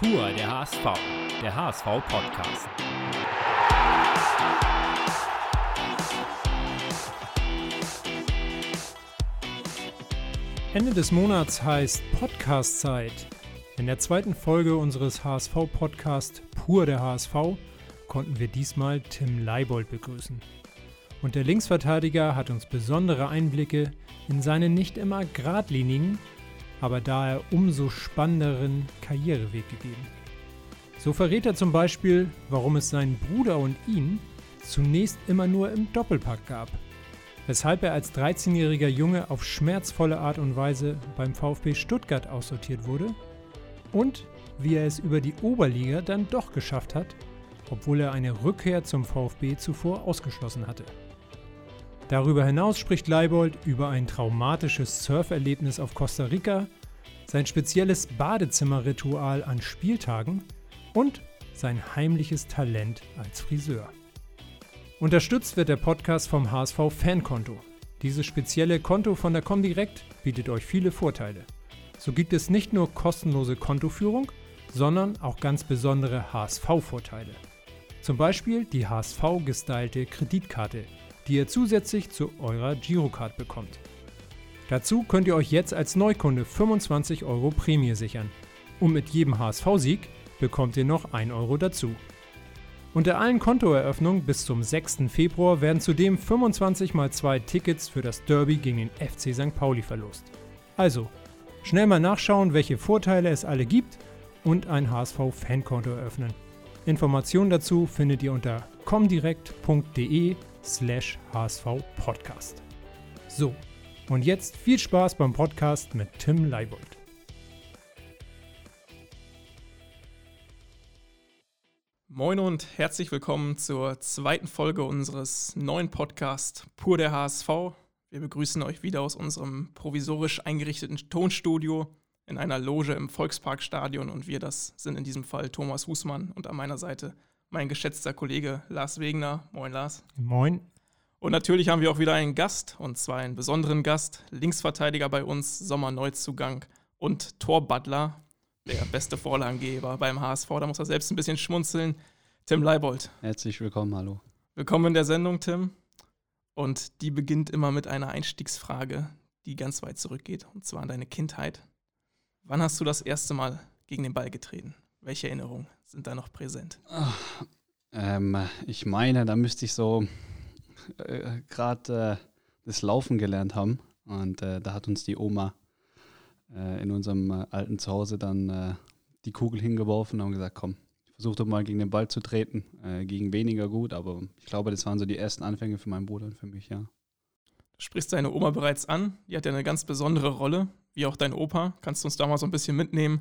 Pur der HSV, der HSV-Podcast. Ende des Monats heißt Podcast-Zeit. In der zweiten Folge unseres HSV-Podcasts Pur der HSV konnten wir diesmal Tim Leibold begrüßen. Und der Linksverteidiger hat uns besondere Einblicke in seinen nicht immer geradlinigen, aber daher umso spannenderen Karriereweg gegeben. So verrät er zum Beispiel, warum es seinen Bruder und ihn zunächst immer nur im Doppelpack gab, weshalb er als 13-jähriger Junge auf schmerzvolle Art und Weise beim VfB Stuttgart aussortiert wurde und wie er es über die Oberliga dann doch geschafft hat, obwohl er eine Rückkehr zum VfB zuvor ausgeschlossen hatte. Darüber hinaus spricht Leibold über ein traumatisches Surferlebnis auf Costa Rica, sein spezielles Badezimmerritual an Spieltagen und sein heimliches Talent als Friseur. Unterstützt wird der Podcast vom HSV Fankonto. Dieses spezielle Konto von der Comdirect bietet euch viele Vorteile. So gibt es nicht nur kostenlose Kontoführung, sondern auch ganz besondere HSV-Vorteile. Zum Beispiel die HSV-gestylte Kreditkarte, die ihr zusätzlich zu eurer Girocard bekommt. Dazu könnt ihr euch jetzt als Neukunde 25 Euro Prämie sichern. Und mit jedem HSV-Sieg bekommt ihr noch 1 Euro dazu. Unter allen Kontoeröffnungen bis zum 6. Februar werden zudem 25 mal 2 Tickets für das Derby gegen den FC St. Pauli verlost. Also, schnell mal nachschauen, welche Vorteile es alle gibt und ein HSV-Fankonto eröffnen. Informationen dazu findet ihr unter comdirect.de slash hsvpodcast. So, und jetzt viel Spaß beim Podcast mit Tim Leibold. Moin und herzlich willkommen zur zweiten Folge unseres neuen Podcasts Pur der HSV. Wir begrüßen euch wieder aus unserem provisorisch eingerichteten Tonstudio in einer Loge im Volksparkstadion und wir, das sind in diesem Fall Thomas Husmann und an meiner Seite mein geschätzter Kollege Lars Wegner. Moin Lars. Moin. Und natürlich haben wir auch wieder einen Gast und zwar einen besonderen Gast, Linksverteidiger bei uns, Sommerneuzugang und Torbutler, der beste Vorlagengeber beim HSV. Da muss er selbst ein bisschen schmunzeln. Tim Leibold. Herzlich willkommen, hallo. Willkommen in der Sendung, Tim. Und die beginnt immer mit einer Einstiegsfrage, die ganz weit zurückgeht, und zwar an deine Kindheit. Wann hast du das erste Mal gegen den Ball getreten? Welche Erinnerungen sind da noch präsent? Ach, ähm, ich meine, da müsste ich so äh, gerade äh, das Laufen gelernt haben. Und äh, da hat uns die Oma äh, in unserem äh, alten Zuhause dann äh, die Kugel hingeworfen und haben gesagt, komm, versuch doch mal gegen den Ball zu treten. ging weniger gut, aber ich glaube, das waren so die ersten Anfänge für meinen Bruder und für mich, ja. Du sprichst deine Oma bereits an. Die hat ja eine ganz besondere Rolle, wie auch dein Opa. Kannst du uns da mal so ein bisschen mitnehmen?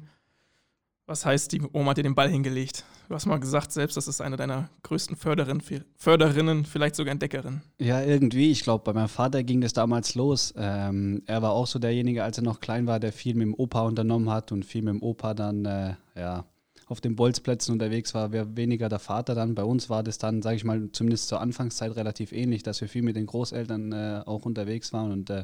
Was heißt, die Oma hat dir den Ball hingelegt? Du hast mal gesagt selbst, das ist eine deiner größten Förderin, Förderinnen, vielleicht sogar Entdeckerinnen. Ja, irgendwie. Ich glaube, bei meinem Vater ging das damals los. Ähm, er war auch so derjenige, als er noch klein war, der viel mit dem Opa unternommen hat und viel mit dem Opa dann äh, ja, auf den Bolzplätzen unterwegs war. Wer weniger der Vater dann. Bei uns war das dann, sage ich mal, zumindest zur Anfangszeit relativ ähnlich, dass wir viel mit den Großeltern äh, auch unterwegs waren und äh,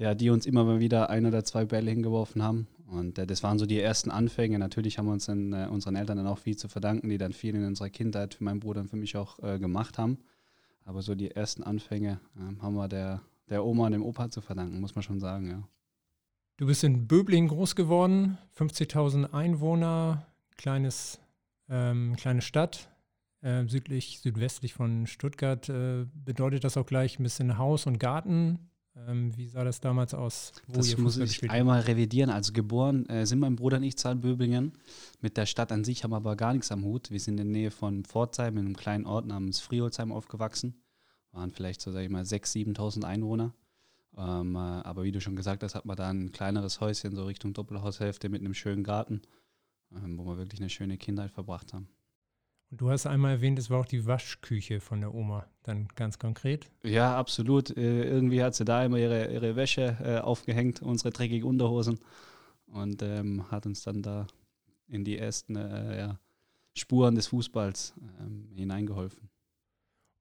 ja, die uns immer mal wieder ein oder zwei Bälle hingeworfen haben. Und äh, das waren so die ersten Anfänge. Natürlich haben wir uns dann, äh, unseren Eltern dann auch viel zu verdanken, die dann viel in unserer Kindheit für meinen Bruder und für mich auch äh, gemacht haben. Aber so die ersten Anfänge ähm, haben wir der, der Oma und dem Opa zu verdanken, muss man schon sagen, ja. Du bist in Böbling groß geworden, 50.000 Einwohner, kleines, ähm, kleine Stadt, äh, südlich, südwestlich von Stuttgart. Äh, bedeutet das auch gleich ein bisschen Haus und Garten? Ähm, wie sah das damals aus? das muss ich einmal revidieren. Also geboren äh, sind mein Bruder und ich Zahnböbingen. Mit der Stadt an sich haben wir aber gar nichts am Hut. Wir sind in der Nähe von Pforzheim, in einem kleinen Ort namens Friolzheim aufgewachsen. Waren vielleicht so, sag ich mal, 6.000, 7.000 Einwohner. Ähm, äh, aber wie du schon gesagt hast, hat man da ein kleineres Häuschen, so Richtung Doppelhaushälfte mit einem schönen Garten, ähm, wo wir wirklich eine schöne Kindheit verbracht haben. Und du hast einmal erwähnt, es war auch die Waschküche von der Oma, dann ganz konkret. Ja, absolut. Äh, irgendwie hat sie da immer ihre, ihre Wäsche äh, aufgehängt, unsere dreckigen Unterhosen und ähm, hat uns dann da in die ersten äh, ja, Spuren des Fußballs ähm, hineingeholfen.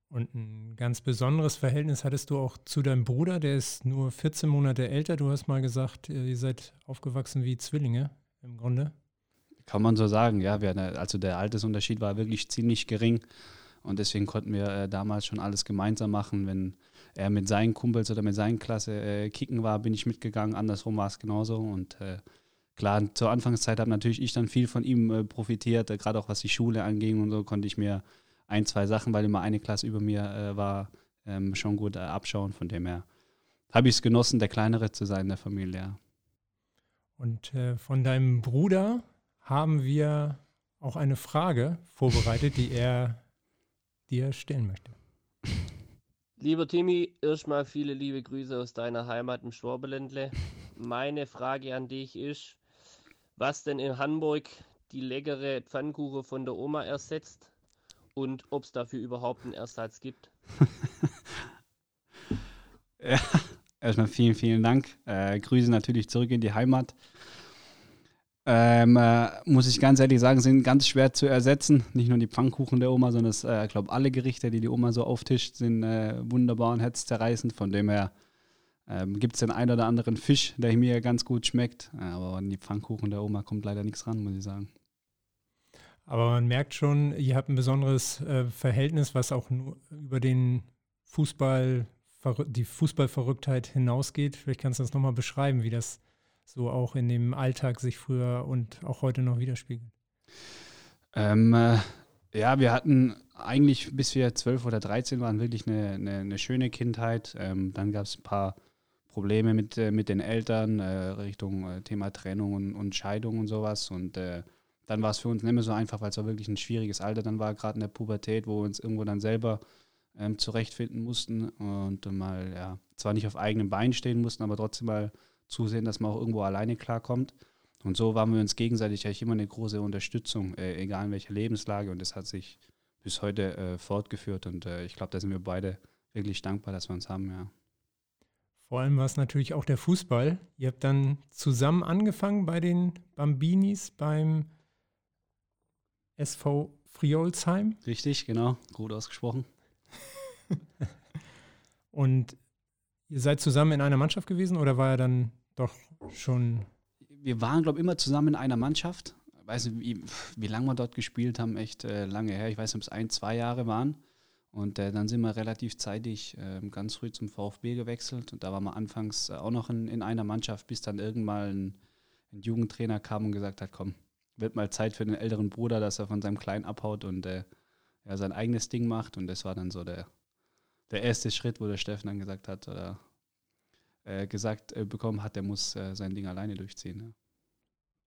Und ein ganz besonderes Verhältnis hattest du auch zu deinem Bruder, der ist nur 14 Monate älter. Du hast mal gesagt, äh, ihr seid aufgewachsen wie Zwillinge im Grunde Kann man so sagen, ja. Wir, also der Altersunterschied war wirklich ziemlich gering. Und deswegen konnten wir äh, damals schon alles gemeinsam machen. Wenn er mit seinen Kumpels oder mit seinen Klasse äh, kicken war, bin ich mitgegangen. Andersrum war es genauso. Und äh, klar, zur Anfangszeit habe natürlich ich dann viel von ihm äh, profitiert. Äh, gerade auch was die Schule anging und so, konnte ich mir ein, zwei Sachen, weil immer eine Klasse über mir äh, war, ähm, schon gut abschauen. Von dem her habe ich es genossen, der Kleinere zu sein in der Familie. Und von deinem Bruder haben wir auch eine Frage vorbereitet, die er dir stellen möchte. Lieber Timmy, erstmal viele liebe Grüße aus deiner Heimat im Schwabeländle. Meine Frage an dich ist, was denn in Hamburg die leckere Pfannkuchen von der Oma ersetzt und ob es dafür überhaupt einen Ersatz gibt. ja, erstmal vielen, vielen Dank. Äh, Grüße natürlich zurück in die Heimat ähm, äh, muss ich ganz ehrlich sagen, sind ganz schwer zu ersetzen. Nicht nur die Pfannkuchen der Oma, sondern ich äh, glaube, alle Gerichte, die die Oma so auftischt, sind äh, wunderbar und herzzerreißend. Von dem her ähm, gibt es den einen oder anderen Fisch, der mir ganz gut schmeckt. Aber an die Pfannkuchen der Oma kommt leider nichts ran, muss ich sagen. Aber man merkt schon, ihr habt ein besonderes äh, Verhältnis, was auch nur über den Fußball, die Fußballverrücktheit hinausgeht. Vielleicht kannst du das nochmal beschreiben, wie das so auch in dem Alltag sich früher und auch heute noch widerspiegelt? Ähm, äh, ja, wir hatten eigentlich, bis wir zwölf oder dreizehn waren, wirklich eine, eine, eine schöne Kindheit. Ähm, dann gab es ein paar Probleme mit, äh, mit den Eltern, äh, Richtung äh, Thema Trennung und, und, Scheidung und sowas. Und äh, dann war es für uns nicht mehr so einfach, weil es auch wirklich ein schwieriges Alter dann war, gerade in der Pubertät, wo wir uns irgendwo dann selber ähm, zurechtfinden mussten und mal, ja, zwar nicht auf eigenen Beinen stehen mussten, aber trotzdem mal zusehen, dass man auch irgendwo alleine klarkommt. Und so waren wir uns gegenseitig eigentlich immer eine große Unterstützung, äh, egal in welcher Lebenslage. Und das hat sich bis heute äh, fortgeführt. Und äh, ich glaube, da sind wir beide wirklich dankbar, dass wir uns haben, ja. Vor allem war es natürlich auch der Fußball. Ihr habt dann zusammen angefangen bei den Bambinis beim SV Friolsheim. Richtig, genau. Gut ausgesprochen. Und ihr seid zusammen in einer Mannschaft gewesen oder war er dann doch schon. Wir waren, glaube ich, immer zusammen in einer Mannschaft. Ich weiß nicht, wie, wie lange wir dort gespielt haben, echt äh, lange her. Ich weiß nicht, ob es ein, zwei Jahre waren. Und äh, dann sind wir relativ zeitig äh, ganz früh zum VfB gewechselt. Und da waren wir anfangs äh, auch noch in, in, einer Mannschaft, bis dann irgendwann ein, ein, Jugendtrainer kam und gesagt hat, komm, wird mal Zeit für den älteren Bruder, dass er von seinem Kleinen abhaut und äh, ja, sein eigenes Ding macht. Und das war dann so der, der erste Schritt, wo der Steffen dann gesagt hat, oder äh, gesagt äh, bekommen hat, der muss äh, sein Ding alleine durchziehen. Ja.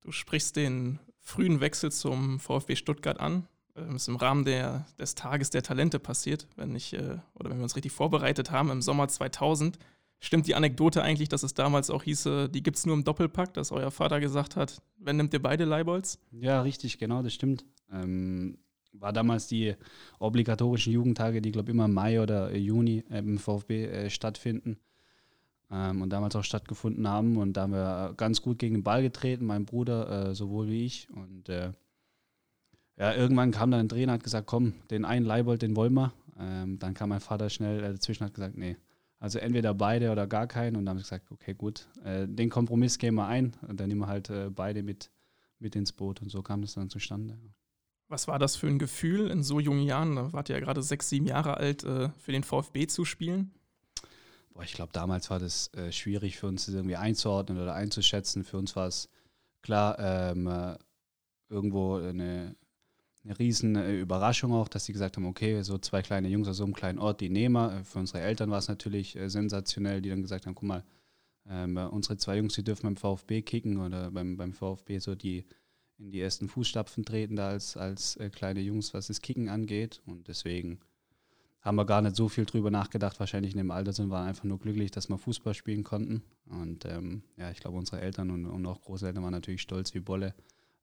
Du sprichst den frühen Wechsel zum VfB Stuttgart an. Das ähm, ist im Rahmen der, des Tages der Talente passiert, wenn ich, äh, oder wenn wir uns richtig vorbereitet haben, im Sommer 2000. Stimmt die Anekdote eigentlich, dass es damals auch hieße, die gibt es nur im Doppelpack, dass euer Vater gesagt hat, wenn nimmt ihr beide Leibolds? Ja, richtig, genau, das stimmt. Ähm, war damals die obligatorischen Jugendtage, die, glaube ich, immer im Mai oder Juni äh, im VfB äh, stattfinden ähm, und damals auch stattgefunden haben. Und da haben wir ganz gut gegen den Ball getreten, mein Bruder äh, sowohl wie ich. Und äh, ja, irgendwann kam dann ein Trainer und hat gesagt, komm, den einen Leibold, den wollen wir. Ähm, dann kam mein Vater schnell dazwischen und hat gesagt, nee, also entweder beide oder gar keinen. Und dann haben wir gesagt, okay, gut, äh, den Kompromiss gehen wir ein. Und dann nehmen wir halt äh, beide mit, mit ins Boot. Und so kam das dann zustande. Was war das für ein Gefühl in so jungen Jahren? Da wart ihr ja gerade sechs, sieben Jahre alt, äh, für den VfB zu spielen. Boah, ich glaube, damals war das äh, schwierig für uns das irgendwie einzuordnen oder einzuschätzen. Für uns war es klar ähm, äh, irgendwo eine, eine riesen äh, Überraschung auch, dass sie gesagt haben, okay, so zwei kleine Jungs aus so einem kleinen Ort, die nehmen wir. Für unsere Eltern war es natürlich sensationell, die dann gesagt haben, guck mal, ähm, unsere zwei Jungs, die dürfen beim VfB kicken oder beim, beim VfB so die in die ersten Fußstapfen treten da als, als äh, kleine Jungs, was das Kicken angeht. Und deswegen haben wir gar nicht so viel drüber nachgedacht. Wahrscheinlich in dem Alter sind wir einfach nur glücklich, dass wir Fußball spielen konnten. Und ähm, ja, ich glaube, unsere Eltern und, und, auch Großeltern waren natürlich stolz wie Bolle,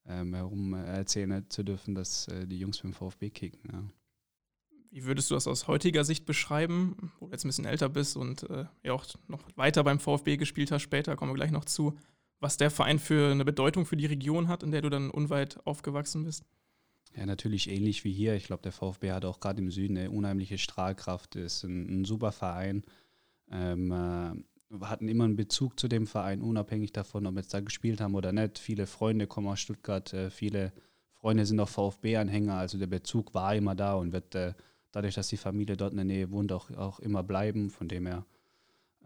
ähm, herum äh, erzählen zu dürfen, dass äh, die Jungs beim VfB kicken. Ja. Wie würdest du das aus heutiger Sicht beschreiben, wo du jetzt ein bisschen älter bist und äh, ja auch noch weiter beim VfB gespielt hast später, kommen wir gleich noch zu, was der Verein für eine Bedeutung für die Region hat, in der du dann unweit aufgewachsen bist? Ja, natürlich ähnlich wie hier. Ich glaube, der VfB hat auch gerade im Süden eine unheimliche Strahlkraft, ist ein, ein super Verein. Ähm, äh, hatten immer einen Bezug zu dem Verein, unabhängig davon, ob wir jetzt da gespielt haben oder nicht. Viele Freunde kommen aus Stuttgart, äh, viele Freunde sind auch VfB-Anhänger, also der Bezug war immer da und wird äh, dadurch, dass die Familie dort in der Nähe wohnt, auch, auch immer bleiben. Von dem her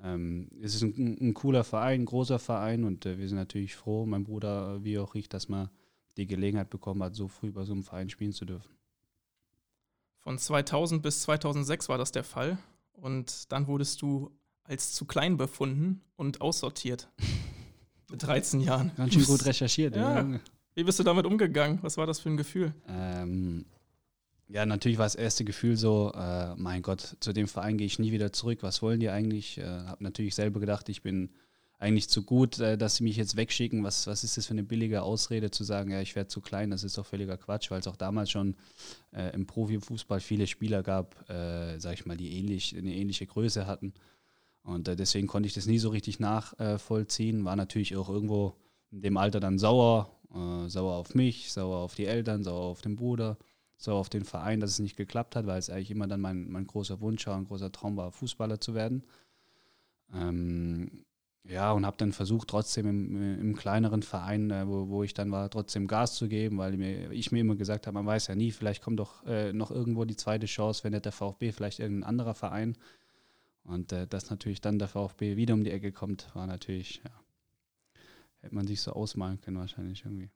ähm, es ist ein, ein, cooler Verein, ein großer Verein und äh, wir sind natürlich froh, mein Bruder wie auch ich, dass man die Gelegenheit bekommen hat, so früh bei so einem Verein spielen zu dürfen. Von 2000 bis 2006 war das der Fall und dann wurdest du als zu klein befunden und aussortiert. Mit 13 Jahren. Ganz schön gut recherchiert. ja. Wie bist du damit umgegangen? Was war das für ein Gefühl? Ähm, ja, natürlich war das erste Gefühl so, äh, mein Gott, zu dem Verein gehe ich nie wieder zurück. Was wollen die eigentlich? Äh, habe natürlich selber gedacht, ich bin eigentlich zu gut, äh, dass sie mich jetzt wegschicken. Was, was ist das für eine billige Ausrede zu sagen, ja, ich werde zu klein? Das ist doch völliger Quatsch, weil es auch damals schon äh, im Profifußball viele Spieler gab, äh, sag ich mal, die ähnlich, eine ähnliche Größe hatten. Und äh, deswegen konnte ich das nie so richtig nachvollziehen. War natürlich auch irgendwo in dem Alter dann sauer, äh, sauer auf mich, sauer auf die Eltern, sauer auf den Bruder so auf den Verein, dass es nicht geklappt hat, weil es eigentlich immer dann mein, mein großer Wunsch war, ein großer Traum war, Fußballer zu werden. Ähm, ja, und habe dann versucht, trotzdem im, im kleineren Verein, äh, wo, wo ich dann war, trotzdem Gas zu geben, weil mir, ich mir immer gesagt habe, man weiß ja nie, vielleicht kommt doch äh, noch irgendwo die zweite Chance, wenn nicht der VfB, vielleicht irgendein anderer Verein. Und äh, dass natürlich dann der VfB wieder um die Ecke kommt, war natürlich, ja, hätte man sich so ausmalen können wahrscheinlich irgendwie.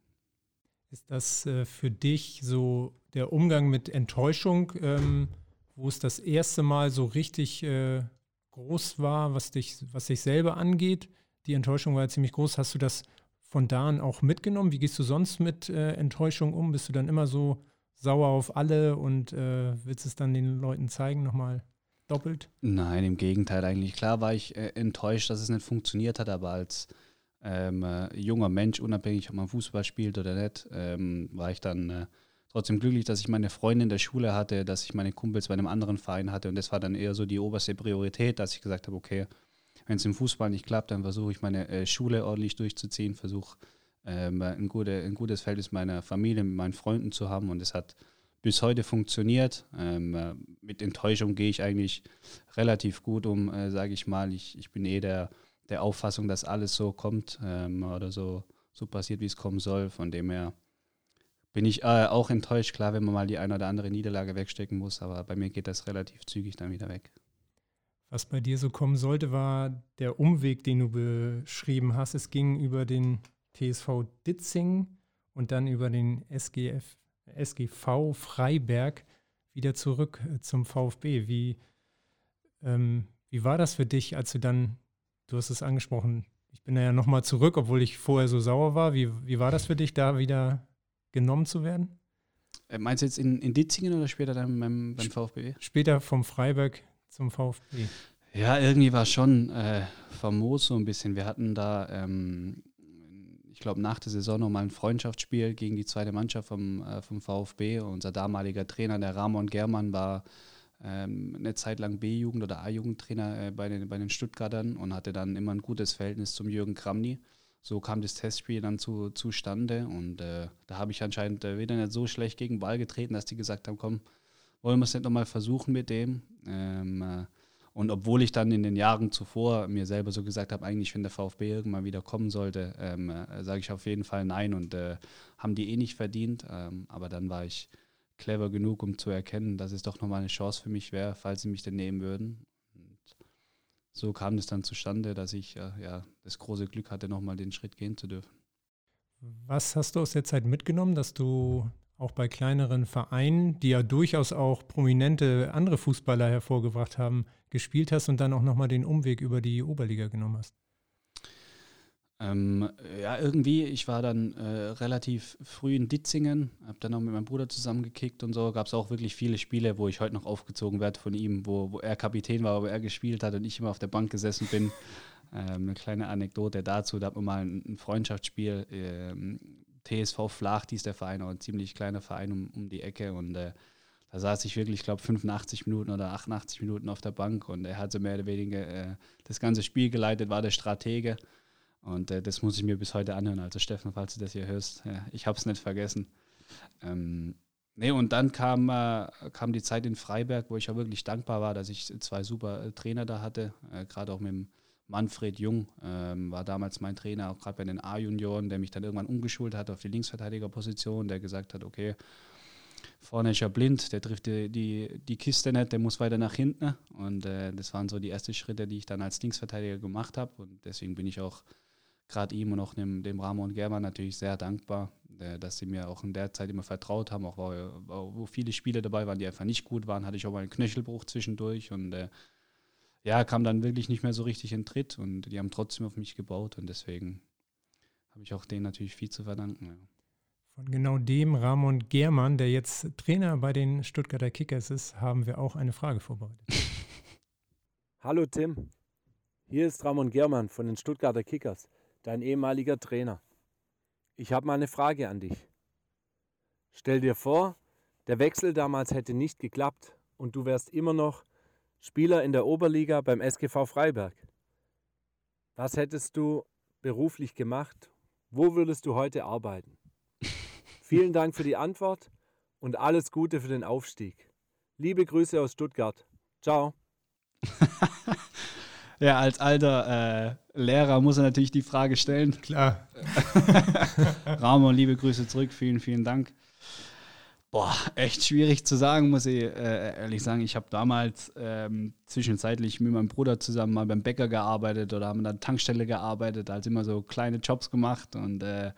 Ist das äh, für dich so der Umgang mit Enttäuschung, ähm, wo es das erste Mal so richtig äh, groß war, was dich, was dich selber angeht? Die Enttäuschung war ja ziemlich groß. Hast du das von da an auch mitgenommen? Wie gehst du sonst mit äh, Enttäuschung um? Bist du dann immer so sauer auf alle und willst es dann den Leuten zeigen, nochmal doppelt? Nein, im Gegenteil eigentlich. Klar war ich enttäuscht, dass es nicht funktioniert hat, aber als ähm, äh, junger Mensch, unabhängig ob man Fußball spielt oder nicht, ähm, war ich dann äh, trotzdem glücklich, dass ich meine Freunde in der Schule hatte, dass ich meine Kumpels bei einem anderen Verein hatte und das war dann eher so die oberste Priorität, dass ich gesagt habe, okay, wenn es im Fußball nicht klappt, dann versuche ich meine äh, Schule ordentlich durchzuziehen, versuche ähm, ein, gute, ein gutes Verhältnis meiner Familie, mit meinen Freunden zu haben und es hat bis heute funktioniert. Ähm, äh, mit Enttäuschung gehe ich eigentlich relativ gut um, äh, sage ich mal. Ich, ich bin eh der der Auffassung, dass alles so kommt ähm, oder so, so passiert, wie es kommen soll. Von dem her bin ich äh, auch enttäuscht, klar, wenn man mal die eine oder andere Niederlage wegstecken muss, aber bei mir geht das relativ zügig dann wieder weg. Was bei dir so kommen sollte, war der Umweg, den du beschrieben hast. Es ging über den TSV Ditzing und dann über den SGF, SGV Freiberg wieder zurück äh, zum VfB. Wie, ähm, wie war das für dich, als du dann du hast es angesprochen, ich bin ja nochmal zurück, obwohl ich vorher so sauer war. Wie, wie war das für dich, da wieder genommen zu werden? Äh, meinst du jetzt in, in Ditzingen oder später dann beim, beim VfB? Später vom Freiberg zum VfB. Ja, irgendwie war schon äh, famos so ein bisschen. Wir hatten da, ähm, ich glaube, nach der Saison nochmal ein Freundschaftsspiel gegen die zweite Mannschaft vom, äh, vom VfB. Unser damaliger Trainer, der Ramon Germann, war ähm, eine Zeit lang B-Jugend- oder A-Jugendtrainer äh, bei, den, bei den Stuttgartern und hatte dann immer ein gutes Verhältnis zum Jürgen Kramny. So kam das Testspiel dann zu, zustande und äh, da habe ich anscheinend äh, wieder nicht so schlecht gegen Ball getreten, dass die gesagt haben, komm, wollen wir es nicht nochmal versuchen mit dem. Ähm, äh, und obwohl ich dann in den Jahren zuvor mir selber so gesagt habe, eigentlich, wenn der VfB irgendwann wieder kommen sollte, ähm, äh, sage ich auf jeden Fall nein und äh, haben die eh nicht verdient. Ähm, aber dann war ich clever genug, um zu erkennen, dass es doch nochmal eine Chance für mich wäre, falls sie mich denn nehmen würden. Und so kam es dann zustande, dass ich äh, ja, das große Glück hatte, nochmal den Schritt gehen zu dürfen. Was hast du aus der Zeit mitgenommen, dass du auch bei kleineren Vereinen, die ja durchaus auch prominente andere Fußballer hervorgebracht haben, gespielt hast und dann auch nochmal den Umweg über die Oberliga genommen hast? Ähm, ja, irgendwie, ich war dann äh, relativ früh in Ditzingen, habe dann auch mit meinem Bruder zusammengekickt und so. Gab es auch wirklich viele Spiele, wo ich heute noch aufgezogen werde von ihm, wo, wo er Kapitän war, wo er gespielt hat und ich immer auf der Bank gesessen bin. Ähm, eine kleine Anekdote dazu, da hat man mal ein, Freundschaftsspiel, ähm, TSV Flach, die ist der Verein, auch ein ziemlich kleiner Verein um, um die Ecke und äh, da saß ich wirklich, ich glaube, 85 Minuten oder 88 Minuten auf der Bank und er hat so mehr oder weniger äh, das ganze Spiel geleitet, war der Stratege. Und äh, das muss ich mir bis heute anhören. Also Steffen, falls du das hier hörst, ja, ich habe es nicht vergessen. Ähm, nee, und dann kam, äh, kam die Zeit in Freiberg, wo ich auch wirklich dankbar war, dass ich zwei super äh, Trainer da hatte, äh, gerade auch mit dem, Manfred Jung ähm, war damals mein Trainer, auch gerade bei den A-Junioren, der mich dann irgendwann umgeschult hat auf die Linksverteidigerposition, der gesagt hat, okay, vorne ist er blind, der trifft die, die, die Kiste nicht, der muss weiter nach hinten. Und äh, das waren so die ersten Schritte, die ich dann als Linksverteidiger gemacht habe. Und deswegen bin ich auch gerade ihm und auch dem, dem Ramon Gerber natürlich sehr dankbar, äh, dass sie mir auch in der Zeit immer vertraut haben, auch wo, wo viele Spiele dabei waren, die einfach nicht gut waren, hatte ich auch mal einen Knöchelbruch zwischendurch und äh, ja, kam dann wirklich nicht mehr so richtig in Tritt und die haben trotzdem auf mich gebaut und deswegen habe ich auch denen natürlich viel zu verdanken. Ja. Von genau dem Ramon Germann, der jetzt Trainer bei den Stuttgarter Kickers ist, haben wir auch eine Frage vorbereitet. Hallo Tim, hier ist Ramon Germann von den Stuttgarter Kickers, dein ehemaliger Trainer. Ich habe mal eine Frage an dich. Stell dir vor, der Wechsel damals hätte nicht geklappt und du wärst immer noch Spieler in der Oberliga beim SGV Freiberg. Was hättest du beruflich gemacht? Wo würdest du heute arbeiten? Vielen Dank für die Antwort und alles Gute für den Aufstieg. Liebe Grüße aus Stuttgart. Ciao. ja, als alter äh, Lehrer muss er natürlich die Frage stellen. Klar. Ramon, liebe Grüße zurück. Vielen, vielen Dank. Boah, echt schwierig zu sagen, muss ich äh, ehrlich sagen. Ich habe damals ähm, zwischenzeitlich mit meinem Bruder zusammen mal beim Bäcker gearbeitet oder haben dann Tankstelle gearbeitet, also immer so kleine Jobs gemacht und äh,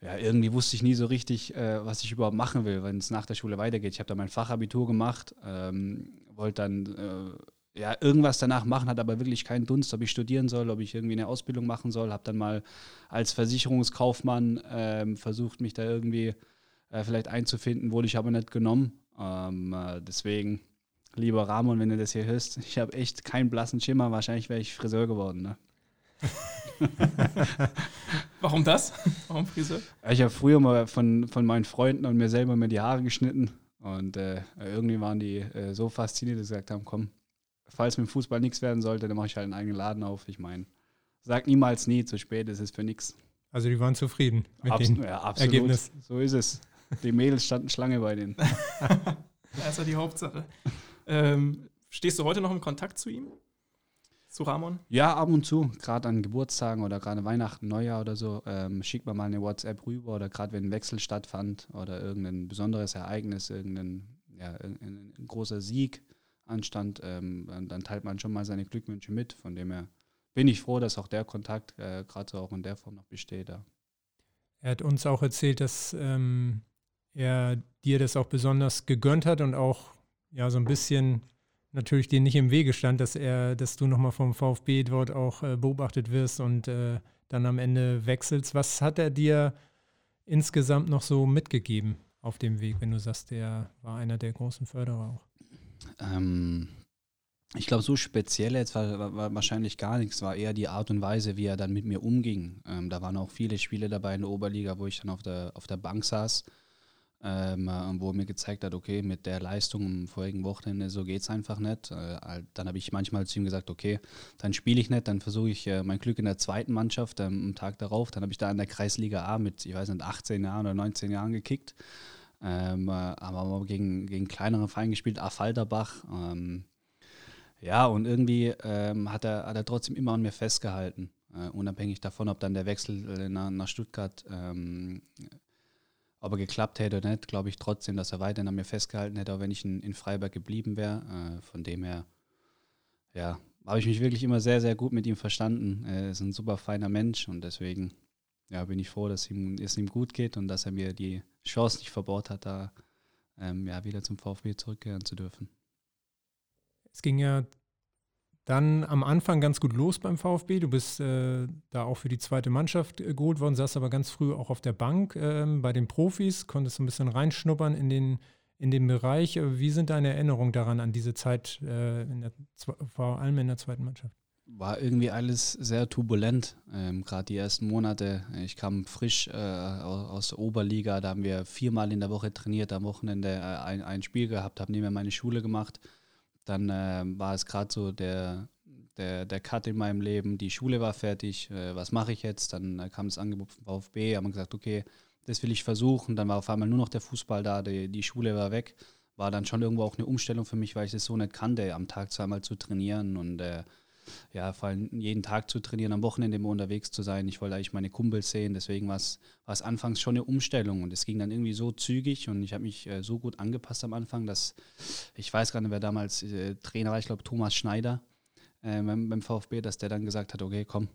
ja, irgendwie wusste ich nie so richtig, äh, was ich überhaupt machen will, wenn es nach der Schule weitergeht. Ich habe da mein Fachabitur gemacht, ähm, wollte dann äh, ja, irgendwas danach machen, hat aber wirklich keinen Dunst, ob ich studieren soll, ob ich irgendwie eine Ausbildung machen soll. Habe dann mal als Versicherungskaufmann ähm, versucht, mich da irgendwie äh, vielleicht einzufinden, wurde ich aber nicht genommen. Ähm, äh, deswegen, lieber Ramon, wenn du das hier hörst, ich habe echt keinen blassen Schimmer. Wahrscheinlich wäre ich Friseur geworden. Ne? Warum das? Warum Friseur? Ich habe früher mal von, von meinen Freunden und mir selber mir die Haare geschnitten. Und äh, irgendwie waren die äh, so fasziniert, dass sie gesagt haben, komm, falls mit dem Fußball nichts werden sollte, dann mache ich halt einen eigenen Laden auf. Ich meine, sag niemals nie, zu spät, es ist für nichts. Also die waren zufrieden mit Abs dem ja, absolut. Ergebnis. So ist es. Die Mädels standen Schlange bei denen. das ja die Hauptsache. Ähm, stehst du heute noch im Kontakt zu ihm? Zu Ramon? Ja, ab und zu. Gerade an Geburtstagen oder gerade Weihnachten, Neujahr oder so, ähm, schickt man mal eine WhatsApp rüber oder gerade wenn ein Wechsel stattfand oder irgendein besonderes Ereignis, irgendein, ja, ein, ein großer Sieg anstand, ähm, dann teilt man schon mal seine Glückwünsche mit. Von dem her bin ich froh, dass auch der Kontakt äh, gerade so auch in der Form noch besteht. Ja. Er hat uns auch erzählt, dass ähm, er dir das auch besonders gegönnt hat und auch ja so ein bisschen natürlich dir nicht im Wege stand, dass er, dass du nochmal vom VfB dort auch äh, beobachtet wirst und äh, dann am Ende wechselst. Was hat er dir insgesamt noch so mitgegeben auf dem Weg, wenn du sagst, er war einer der großen Förderer auch? Ähm, ich glaube, so speziell jetzt war, war, wahrscheinlich gar nichts, war eher die Art und Weise, wie er dann mit mir umging. Ähm, da waren auch viele Spiele dabei in der Oberliga, wo ich dann auf der, auf der Bank saß, ähm, wo er mir gezeigt hat, okay, mit der Leistung im vorigen Wochenende, so geht es einfach nicht. Äh, dann habe ich manchmal zu ihm gesagt, okay, dann spiele ich nicht, dann versuche ich äh, mein Glück in der zweiten Mannschaft ähm, am Tag darauf. Dann habe ich da in der Kreisliga A mit, ich weiß nicht, 18 Jahren oder 19 Jahren gekickt. Ähm, äh, aber gegen, gegen kleinere Vereine gespielt, A. Falterbach. Ähm, ja, und irgendwie ähm, hat, er, hat er trotzdem immer an mir festgehalten. Äh, unabhängig davon, ob dann der Wechsel äh, nach, nach Stuttgart, ähm, ob er geklappt hätte oder nicht, glaube ich trotzdem, dass er weiterhin an mir festgehalten hätte, auch wenn ich in, in Freiburg geblieben wäre. Äh, von dem her, ja, habe ich mich wirklich immer sehr, sehr gut mit ihm verstanden. Er ist ein super feiner Mensch und deswegen ja, bin ich froh, dass ihm, es ihm gut geht und dass er mir die Chance nicht verbaut hat, da ähm, ja, wieder zum VfB zurückkehren zu dürfen. Es ging ja dann am Anfang ganz gut los beim VfB. Du bist äh, da auch für die zweite Mannschaft äh, geholt worden, saß aber ganz früh auch auf der Bank äh, bei den Profis, konntest ein bisschen reinschnuppern in den, in den Bereich. Wie sind deine Erinnerungen daran, an diese Zeit, äh, der, vor allem in der zweiten Mannschaft? War irgendwie alles sehr turbulent, ähm, gerade die ersten Monate. Ich kam frisch äh, aus der Oberliga, da haben wir viermal in der Woche trainiert, am Wochenende äh, ein, ein, Spiel gehabt, habe nebenher meine Schule gemacht. Dann äh, war es gerade so der, der, der Cut in meinem Leben, die Schule war fertig, äh, was mache ich jetzt? Dann äh, kam das Angebot vom VfB, haben gesagt, okay, das will ich versuchen. Dann war auf einmal nur noch der Fußball da, die, die Schule war weg. War dann schon irgendwo auch eine Umstellung für mich, weil ich das so nicht kannte, am Tag zweimal zu trainieren und ja, vor allem jeden Tag zu trainieren, am Wochenende immer unterwegs zu sein. Ich wollte eigentlich meine Kumpels sehen, deswegen war es anfangs schon eine Umstellung und es ging dann irgendwie so zügig und ich habe mich äh, so gut angepasst am Anfang, dass ich weiß gar nicht, wer damals äh, Trainer war, ich glaube Thomas Schneider äh, beim, beim VfB, dass der dann gesagt hat, okay, komm,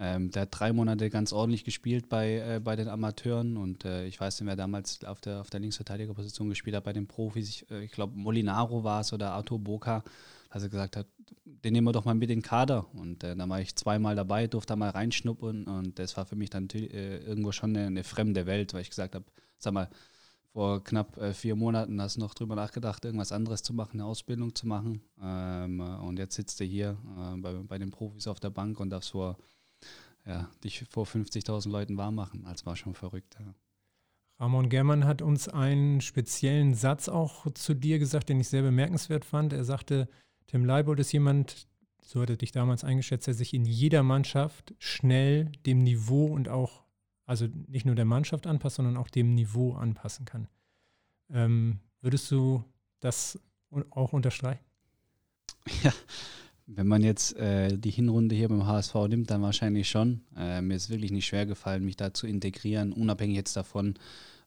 ähm, der hat drei Monate ganz ordentlich gespielt bei, äh, bei den Amateuren und äh, ich weiß nicht, wer damals auf der, auf der Linksverteidigerposition gespielt hat bei den Profis. Ich, äh, ich glaube, Molinaro war es oder Arthur Boca, dass er gesagt hat, den nehmen wir doch mal mit in den Kader. Und äh, dann war ich zweimal dabei, durfte da mal reinschnuppern und das war für mich dann äh, irgendwo schon eine, eine, fremde Welt, weil ich gesagt habe, sag mal, vor knapp äh, vier Monaten hast du noch drüber nachgedacht, irgendwas anderes zu machen, eine Ausbildung zu machen. Ähm, und jetzt sitzt du hier bei, bei den Profis auf der Bank und darfst vor ja, dich vor 50.000 Leuten warm machen. Das war schon verrückt. Ja. Ramon Germann hat uns einen speziellen Satz auch zu dir gesagt, den ich sehr bemerkenswert fand. Er sagte, Tim Leibold ist jemand, so hat er dich damals eingeschätzt, der sich in jeder Mannschaft schnell dem Niveau und auch, also nicht nur der Mannschaft anpasst, sondern auch dem Niveau anpassen kann. Ähm, würdest du das auch unterstreichen? Ja, wenn man jetzt äh, die Hinrunde hier beim HSV nimmt, dann wahrscheinlich schon. Äh, mir ist wirklich nicht schwer gefallen, mich da zu integrieren, unabhängig jetzt davon,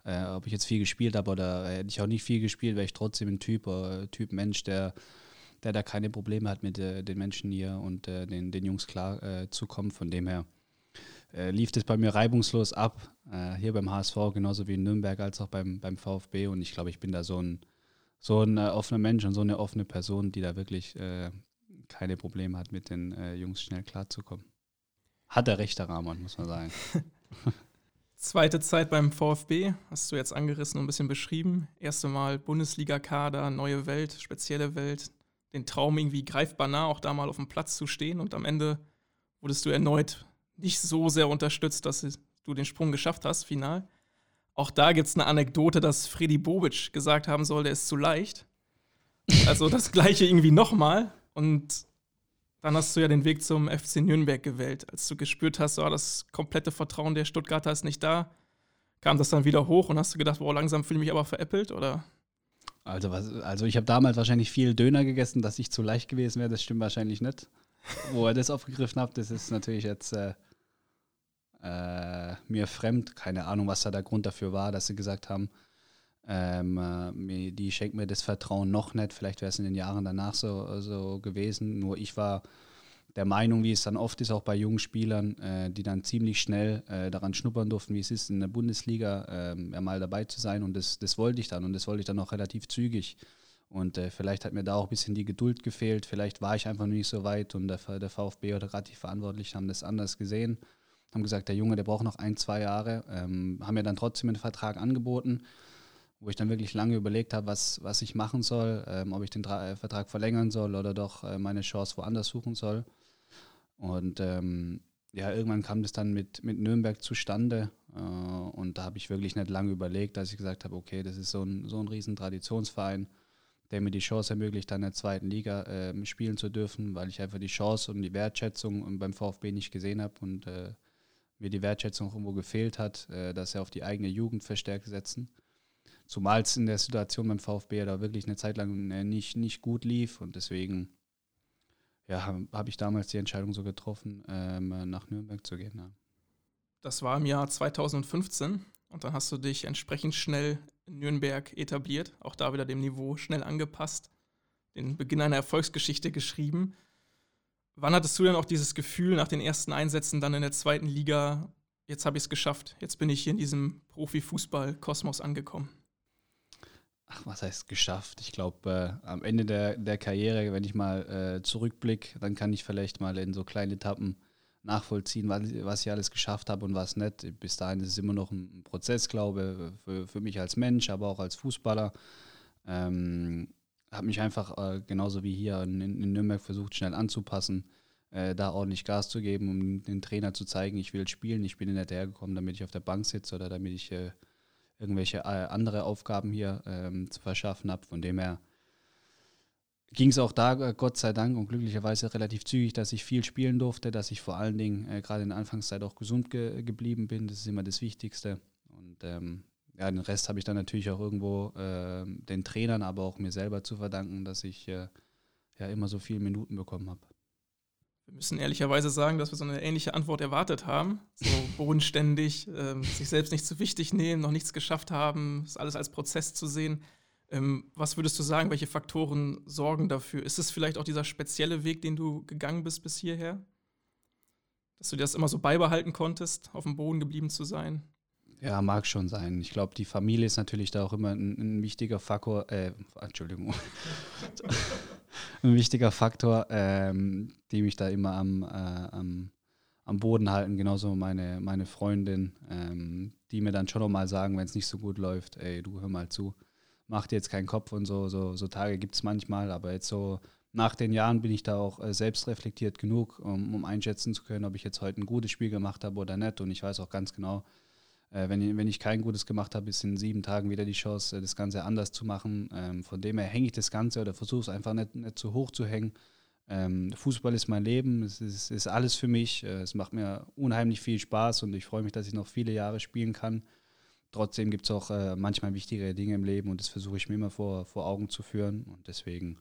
äh, ob ich jetzt viel gespielt habe oder hätte ich auch nicht viel gespielt, wäre ich trotzdem ein Typ, äh, Typ Mensch, der, der da keine Probleme hat mit äh, den Menschen hier und äh, den, den Jungs klar äh, zu kommen. Von dem her lief das bei mir reibungslos ab, hier beim HSV, genauso wie in Nürnberg als auch beim, beim VfB. Und ich glaube, ich bin da so ein, so ein offener Mensch und so eine offene Person, die da wirklich keine Probleme hat, mit den äh, Jungs schnell klarzukommen. Hat er recht, der Rahman, muss man sagen. Zweite Zeit beim VfB, hast du jetzt angerissen und ein bisschen beschrieben. Erste Mal Bundesliga-Kader, neue Welt, spezielle Welt. Den Traum irgendwie greifbar nah, auch da mal auf dem Platz zu stehen. Und am Ende wurdest du erneut nicht so sehr unterstützt, dass du den Sprung geschafft hast, final. Auch da gibt es eine Anekdote, dass Freddy Bobic gesagt haben soll, der ist zu leicht. Also das gleiche irgendwie nochmal. Und dann hast du ja den Weg zum FC Nürnberg gewählt. Als du gespürt hast, so, das komplette Vertrauen der Stuttgarter ist nicht da, kam das dann wieder hoch und hast du gedacht, boah, langsam fühle ich mich aber veräppelt, oder? Also, was, also ich habe damals wahrscheinlich viel Döner gegessen, dass ich zu leicht gewesen wäre, das stimmt wahrscheinlich nicht. Wo ihr das aufgegriffen habt, das ist natürlich jetzt äh, äh, mir fremd. Keine Ahnung, was da der Grund dafür war, dass sie gesagt haben, ähm, äh, die schenkt mir das Vertrauen noch nicht. Vielleicht wäre es in den Jahren danach so, so gewesen. Nur ich war der Meinung, wie es dann oft ist, auch bei jungen Spielern, äh, die dann ziemlich schnell äh, daran schnuppern durften, wie es ist, in der Bundesliga äh, mal dabei zu sein. Und das, das wollte ich dann. Und das wollte ich dann auch relativ zügig. Und äh, vielleicht hat mir da auch ein bisschen die Geduld gefehlt. Vielleicht war ich einfach noch nicht so weit. Und der, der VfB oder gerade die Verantwortlichen haben das anders gesehen. Haben gesagt, der Junge, der braucht noch ein, zwei Jahre. Ähm, haben mir dann trotzdem einen Vertrag angeboten wo ich dann wirklich lange überlegt habe, was, was ich machen soll, ähm, ob ich den Tra Vertrag verlängern soll oder doch äh, meine Chance woanders suchen soll. Und ähm, ja, irgendwann kam das dann mit, mit Nürnberg zustande äh, und da habe ich wirklich nicht lange überlegt, dass ich gesagt habe, okay, das ist so ein, so ein riesen Traditionsverein, der mir die Chance ermöglicht, dann in der zweiten Liga äh, spielen zu dürfen, weil ich einfach die Chance und die Wertschätzung beim VfB nicht gesehen habe und äh, mir die Wertschätzung irgendwo gefehlt hat, äh, dass sie auf die eigene Jugend verstärkt setzen. Zumal es in der Situation beim VfB da wirklich eine Zeit lang äh, nicht, nicht gut lief und deswegen ja, habe hab ich damals die Entscheidung so getroffen, ähm, nach Nürnberg zu gehen. Ja. Das war im Jahr 2015 und dann hast du dich entsprechend schnell in Nürnberg etabliert, auch da wieder dem Niveau schnell angepasst, den Beginn einer Erfolgsgeschichte geschrieben. Wann hattest du denn auch dieses Gefühl nach den ersten Einsätzen dann in der zweiten Liga, jetzt habe ich es geschafft, jetzt bin ich hier in diesem Profifußball-Kosmos angekommen? Ach, was heißt geschafft? Ich glaube, äh, am Ende der, der Karriere, wenn ich mal äh, zurückblicke, dann kann ich vielleicht mal in so kleinen Etappen nachvollziehen, was, was ich alles geschafft habe und was nicht. Bis dahin ist es immer noch ein Prozess, glaube ich, für, für mich als Mensch, aber auch als Fußballer. Ähm, habe mich einfach äh, genauso wie hier in, in, Nürnberg versucht, schnell anzupassen, äh, da ordentlich Gas zu geben, um den Trainer zu zeigen, ich will spielen. Ich bin nicht hergekommen, damit ich auf der Bank sitze oder damit ich äh, irgendwelche äh, andere Aufgaben hier ähm, zu verschaffen habe. Von dem her ging es auch da, äh, Gott sei Dank und glücklicherweise relativ zügig, dass ich viel spielen durfte, dass ich vor allen Dingen äh, gerade in der Anfangszeit auch gesund ge geblieben bin. Das ist immer das Wichtigste. Und ähm, ja, den Rest habe ich dann natürlich auch irgendwo äh, den Trainern, aber auch mir selber zu verdanken, dass ich äh, ja immer so viele Minuten bekommen habe. Wir müssen ehrlicherweise sagen, dass wir so eine ähnliche Antwort erwartet haben. So bodenständig, ähm, sich selbst nicht zu wichtig nehmen, noch nichts geschafft haben, das alles als Prozess zu sehen. Ähm, was würdest du sagen, welche Faktoren sorgen dafür? Ist es vielleicht auch dieser spezielle Weg, den du gegangen bist bis hierher? Dass du dir das immer so beibehalten konntest, auf dem Boden geblieben zu sein? Ja, mag schon sein. Ich glaube, die Familie ist natürlich da auch immer ein, ein wichtiger Faktor, äh, Entschuldigung, ein wichtiger Faktor, ähm, die mich da immer am, äh, am, am Boden halten. Genauso meine, meine Freundin, ähm, die mir dann schon nochmal sagen, wenn es nicht so gut läuft, ey, du hör mal zu, mach dir jetzt keinen Kopf und so, so, so Tage gibt es manchmal, aber jetzt so nach den Jahren bin ich da auch äh, selbst reflektiert genug, um, um einschätzen zu können, ob ich jetzt heute ein gutes Spiel gemacht habe oder nicht. Und ich weiß auch ganz genau, wenn, wenn ich kein gutes gemacht habe, ist in sieben Tagen wieder die Chance, äh, das Ganze anders zu machen. Ähm, von dem her hänge ich das Ganze oder versuche es einfach nicht, nicht zu hoch zu hängen. Ähm, Fußball ist mein Leben, es ist, ist alles für mich. Äh, es macht mir unheimlich viel Spaß und ich freue mich, dass ich noch viele Jahre spielen kann. Trotzdem gibt es auch äh, manchmal wichtigere Dinge im Leben und das versuche ich mir immer vor, vor Augen zu führen. Und deswegen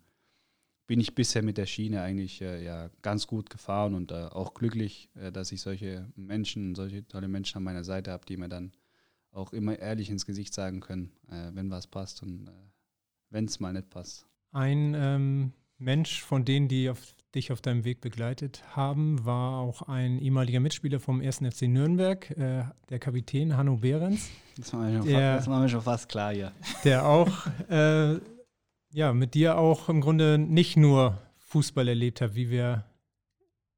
bin ich bisher mit der Schiene eigentlich äh, ja, ganz gut gefahren und äh, auch glücklich, äh, dass ich solche Menschen, solche tolle Menschen an meiner Seite habe, die mir dann auch immer ehrlich ins Gesicht sagen können, äh, wenn was passt und äh, wenn es mal nicht passt. Ein ähm, Mensch von denen, die auf, dich auf deinem Weg begleitet haben, war auch ein ehemaliger Mitspieler vom 1. FC Nürnberg, äh, der Kapitän Hanno Behrens. Das war, mir schon, der, das war mir schon fast klar, ja. Der auch ja, mit dir auch im Grunde nicht nur Fußball erlebt hat, wie wir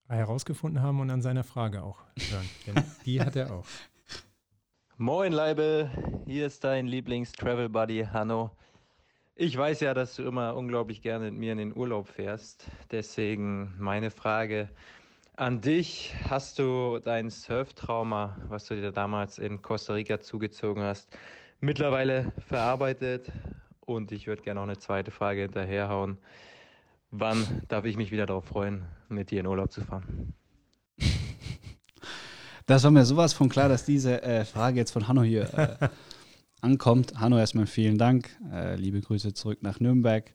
herausgefunden haben und an seiner Frage auch hören. Denn die hat er auch. Moin Leibel, hier ist dein Lieblings-Travel-Buddy Hanno. Ich weiß ja, dass du immer unglaublich gerne mit mir in den Urlaub fährst. Deswegen meine Frage an dich. Hast du dein Surftrauma, was du dir damals in Costa Rica zugezogen hast, mittlerweile verarbeitet? Und ich würde gerne noch eine zweite Frage hinterherhauen. Wann darf ich mich wieder darauf freuen, mit dir in Urlaub zu fahren? Das war mir sowas von klar, dass diese äh, Frage jetzt von Hanno hier äh, ankommt. Hanno, erstmal vielen Dank. Äh, liebe Grüße zurück nach Nürnberg.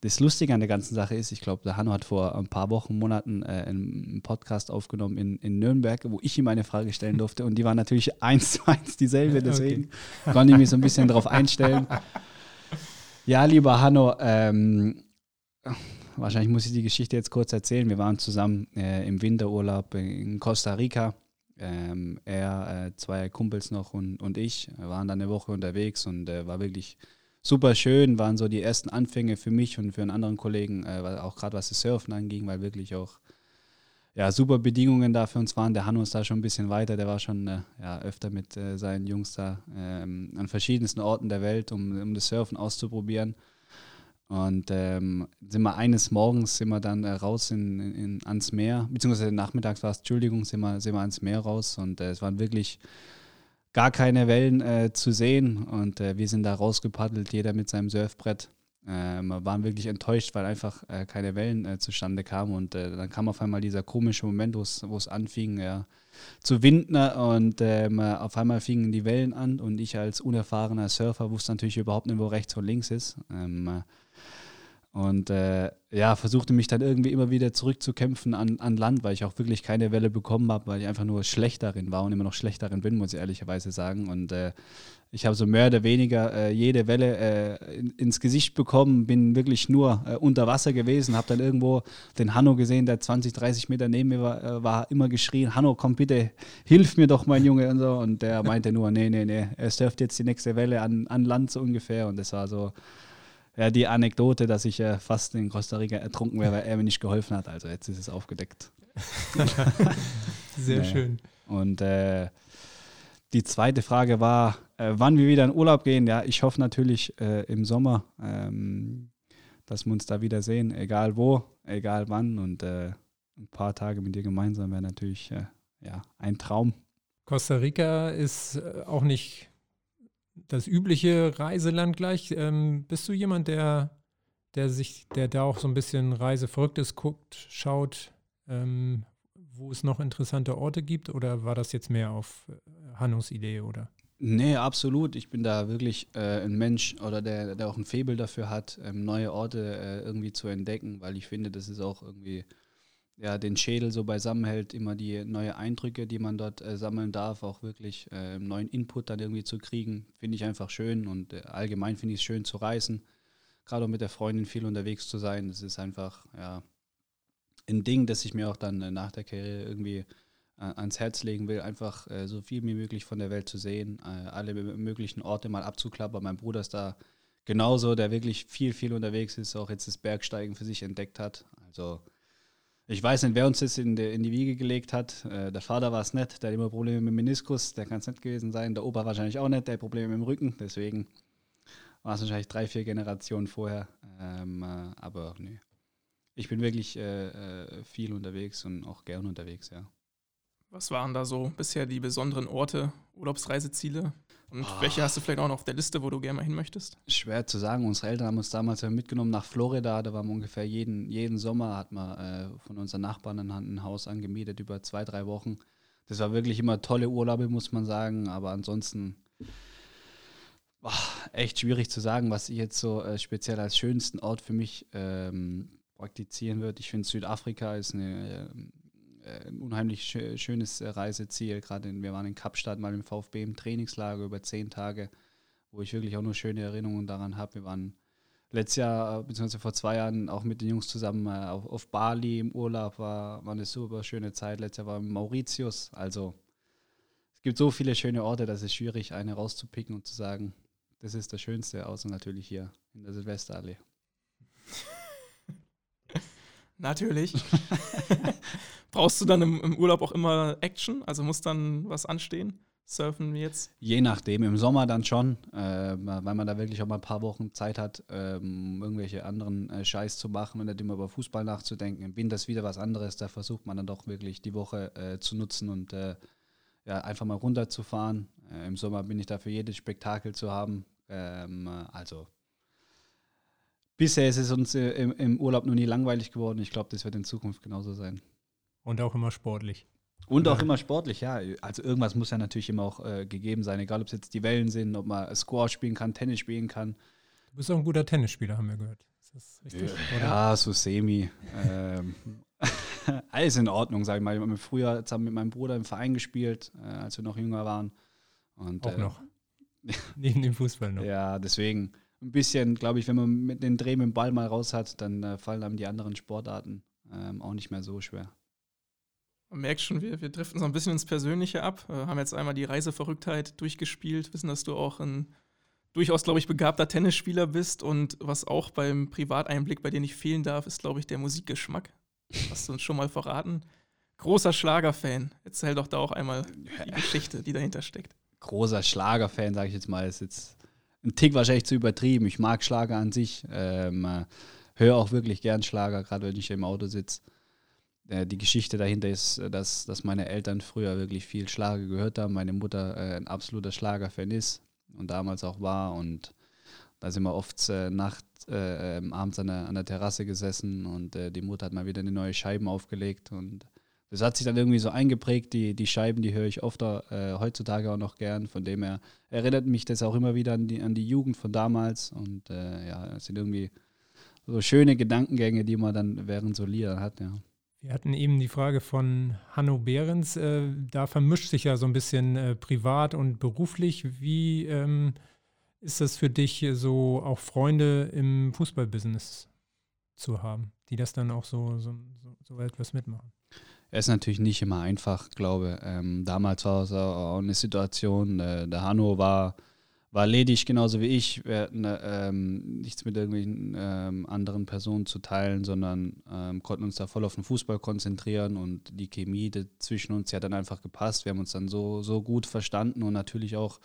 Das Lustige an der ganzen Sache ist, ich glaube, der Hanno hat vor ein paar Wochen, Monaten äh, einen Podcast aufgenommen in, in Nürnberg, wo ich ihm eine Frage stellen durfte und die war natürlich eins zu eins dieselbe, deswegen okay. konnte ich mich so ein bisschen darauf einstellen. Ja, lieber Hanno, ähm, wahrscheinlich muss ich die Geschichte jetzt kurz erzählen. Wir waren zusammen äh, im Winterurlaub in Costa Rica. Ähm, er, äh, zwei Kumpels noch und, und ich waren dann eine Woche unterwegs und äh, war wirklich super schön. Waren so die ersten Anfänge für mich und für einen anderen Kollegen, äh, auch gerade was das Surfen anging, weil wirklich auch ja, super Bedingungen da für uns waren. Der Hanno ist da schon ein bisschen weiter, der war schon äh, ja, öfter mit äh, seinen Jungs da ähm, an verschiedensten Orten der Welt, um, um das Surfen auszuprobieren. Und ähm, sind wir eines Morgens sind wir dann äh, raus in, in, ans Meer, beziehungsweise nachmittags war es, Entschuldigung, sind wir, sind wir ans Meer raus. Und äh, es waren wirklich gar keine Wellen äh, zu sehen. Und äh, wir sind da rausgepaddelt, jeder mit seinem Surfbrett äh, wir waren wirklich enttäuscht, weil einfach äh, keine Wellen äh, zustande kamen. Und äh, dann kam auf einmal dieser komische Moment, wo es anfing ja, zu winden. Und ähm, auf einmal fingen die Wellen an. Und ich als unerfahrener Surfer wusste natürlich überhaupt nicht, wo rechts und links ist. Ähm, und äh, ja, versuchte mich dann irgendwie immer wieder zurückzukämpfen an, an Land, weil ich auch wirklich keine Welle bekommen habe, weil ich einfach nur schlecht darin war und immer noch schlecht darin bin, muss ich ehrlicherweise sagen. Und äh, ich habe so mehr oder weniger äh, jede Welle äh, in, ins Gesicht bekommen, bin wirklich nur äh, unter Wasser gewesen, habe dann irgendwo den Hanno gesehen, der 20, 30 Meter neben mir war, äh, war, immer geschrien, Hanno, komm bitte, hilf mir doch, mein Junge und so. Und der meinte nur, nee, nee, nee, er surft jetzt die nächste Welle an, an Land so ungefähr. Und das war so ja, die Anekdote, dass ich äh, fast in Costa Rica ertrunken wäre, weil er mir nicht geholfen hat. Also jetzt ist es aufgedeckt. Sehr nee. schön. Und äh, die zweite Frage war, äh, wann wir wieder in Urlaub gehen. Ja, ich hoffe natürlich äh, im Sommer, ähm, dass wir uns da wieder sehen, egal wo, egal wann. Und äh, ein paar Tage mit dir gemeinsam wäre natürlich äh, ja, ein Traum. Costa Rica ist äh, auch nicht das übliche Reiseland gleich. Ähm, bist du jemand, der, der sich, der da auch so ein bisschen Reiseverrücktes guckt, schaut, ähm, wo es noch interessante Orte gibt? Oder war das jetzt mehr auf äh, Hannos Idee, oder? Nee, absolut. Ich bin da wirklich äh, ein Mensch oder der, der auch ein Faible dafür hat, ähm, neue Orte äh, irgendwie zu entdecken, weil ich finde, das ist auch irgendwie ja, den Schädel so beisammenhält, immer die neue Eindrücke, die man dort äh, sammeln darf, auch wirklich äh, neuen Input dann irgendwie zu kriegen, finde ich einfach schön und äh, allgemein finde ich es schön zu reisen, gerade auch mit der Freundin viel unterwegs zu sein. Das ist einfach ja ein Ding, das ich mir auch dann äh, nach der Karriere irgendwie ans Herz legen will, einfach äh, so viel wie möglich von der Welt zu sehen, alle möglichen Orte mal abzuklappern. Mein Bruder ist da genauso, der wirklich viel, viel unterwegs ist, auch jetzt das Bergsteigen für sich entdeckt hat. Also ich weiß nicht, wer uns das in die, in die Wiege gelegt hat. Äh, der Vater war es nicht, der hat immer Probleme mit dem Meniskus, der kann es nicht gewesen sein. Der Opa wahrscheinlich auch nicht, der hat Probleme mit dem Rücken. Deswegen war es wahrscheinlich drei, vier Generationen vorher. Ähm, äh, aber nee. Ich bin wirklich äh, äh, viel unterwegs und auch gern unterwegs, ja. Was waren da so bisher die besonderen Orte, Urlaubsreiseziele? Und oh. welche hast du vielleicht auch noch auf der Liste, wo du gerne mal hin möchtest? Schwer zu sagen. Unsere Eltern haben uns damals ja mitgenommen nach Florida. Da waren wir ungefähr jeden, jeden Sommer, hat man äh, von unseren Nachbarn ein Haus angemietet über zwei, drei Wochen. Das war wirklich immer tolle Urlaube, muss man sagen. Aber ansonsten boah, echt schwierig zu sagen, was ich jetzt so äh, speziell als schönsten Ort für mich ähm, praktizieren würde. Ich finde Südafrika ist eine äh, äh, ein unheimlich schönes äh, Reiseziel. Gerade wir waren in Kapstadt mal im VfB im Trainingslager über zehn Tage, wo ich wirklich auch nur schöne Erinnerungen daran habe. Wir waren letztes Jahr, äh, beziehungsweise vor zwei Jahren, auch mit den Jungs zusammen auf, auf Bali im Urlaub. War, war eine super schöne Zeit. Letztes Jahr war Mauritius. Also es gibt so viele schöne Orte, dass es schwierig, eine rauszupicken und zu sagen, das ist das Schönste, außer natürlich hier in der Silvesterallee. Natürlich. Brauchst du dann im, im, Urlaub auch immer Action? Also muss dann was anstehen? Surfen jetzt? Je nachdem, im Sommer dann schon, äh, weil man da wirklich auch mal ein paar Wochen Zeit hat, ähm, irgendwelche anderen äh, Scheiß zu machen und nicht immer über Fußball nachzudenken. Im Winter ist wieder was anderes, da versucht man dann doch wirklich die Woche äh, zu nutzen und äh, ja, einfach mal runterzufahren. Äh, Im Sommer bin ich da für jedes Spektakel zu haben. Ähm, also bisher ist es uns äh, im, im, Urlaub noch nie langweilig geworden. Ich glaube, das wird in Zukunft genauso sein. Und auch immer sportlich. Und auch immer sportlich, ja. Also irgendwas muss ja natürlich immer auch äh, gegeben sein, egal ob es jetzt die Wellen sind, ob man Squash spielen kann, Tennis spielen kann. Du bist auch ein guter Tennisspieler, haben wir gehört. Ist das richtig? Ja, so semi. ähm, alles in Ordnung, sag ich mal. Ich habe früher zusammen mit meinem Bruder im Verein gespielt, äh, als wir noch jünger waren. Und, auch äh, noch. Neben dem Fußball noch. Ja, deswegen ein bisschen, glaube ich, wenn man mit den Dreh mit dem Ball mal raus hat, dann äh, fallen einem die anderen Sportarten ähm, auch nicht mehr so schwer. Man merkt schon, wir, wir driften so ein bisschen ins Persönliche ab, äh, haben jetzt einmal die Reiseverrücktheit durchgespielt, wissen, dass du auch ein durchaus, glaube ich, begabter Tennisspieler bist und was auch beim Privateinblick bei dir nicht fehlen darf, ist, glaube ich, der Musikgeschmack. Hast du uns schon mal verraten. Großer Schlagerfan. Erzähl doch da auch einmal die Geschichte, die dahinter steckt. Großer Schlagerfan, sage ich jetzt mal, ist jetzt ein Tick wahrscheinlich zu übertrieben. Ich mag Schlager an sich. Ähm, äh, höre auch wirklich gern Schlager, gerade wenn ich im Auto sitze. Äh, die Geschichte dahinter ist, äh, dass, dass meine Eltern früher wirklich viel Schlager gehört haben. Meine Mutter äh, ein absoluter Schlagerfan ist und damals auch war. Und da sind wir oft äh, nachts, äh, ähm, abends an der, an der Terrasse gesessen und die Mutter hat mal wieder eine neue Scheiben aufgelegt. Und das hat sich dann irgendwie so eingeprägt. Die, die Scheiben, die höre ich oft heutzutage auch noch gern. Von dem her erinnert mich das auch immer wieder an die, an die Jugend von damals. Und ja, es sind irgendwie so schöne Gedankengänge, die man dann während so Lieder hat, ja. Wir hatten eben die Frage von Hanno Behrens. Äh, da vermischt sich ja so ein bisschen äh, privat und beruflich. Wie ähm, ist das für dich, so auch Freunde im Fußballbusiness zu haben, die das dann auch so, so, so etwas mitmachen? Es ist natürlich nicht immer einfach, glaube. Ähm, damals war es auch eine Situation, äh, der Hanno war war ledig genauso wie ich. Wir hatten ähm, nichts mit irgendwelchen ähm, anderen Personen zu teilen, sondern ähm, konnten uns da voll auf den Fußball konzentrieren und die Chemie zwischen uns, die hat dann einfach gepasst. Wir haben uns dann so, so gut verstanden und natürlich auch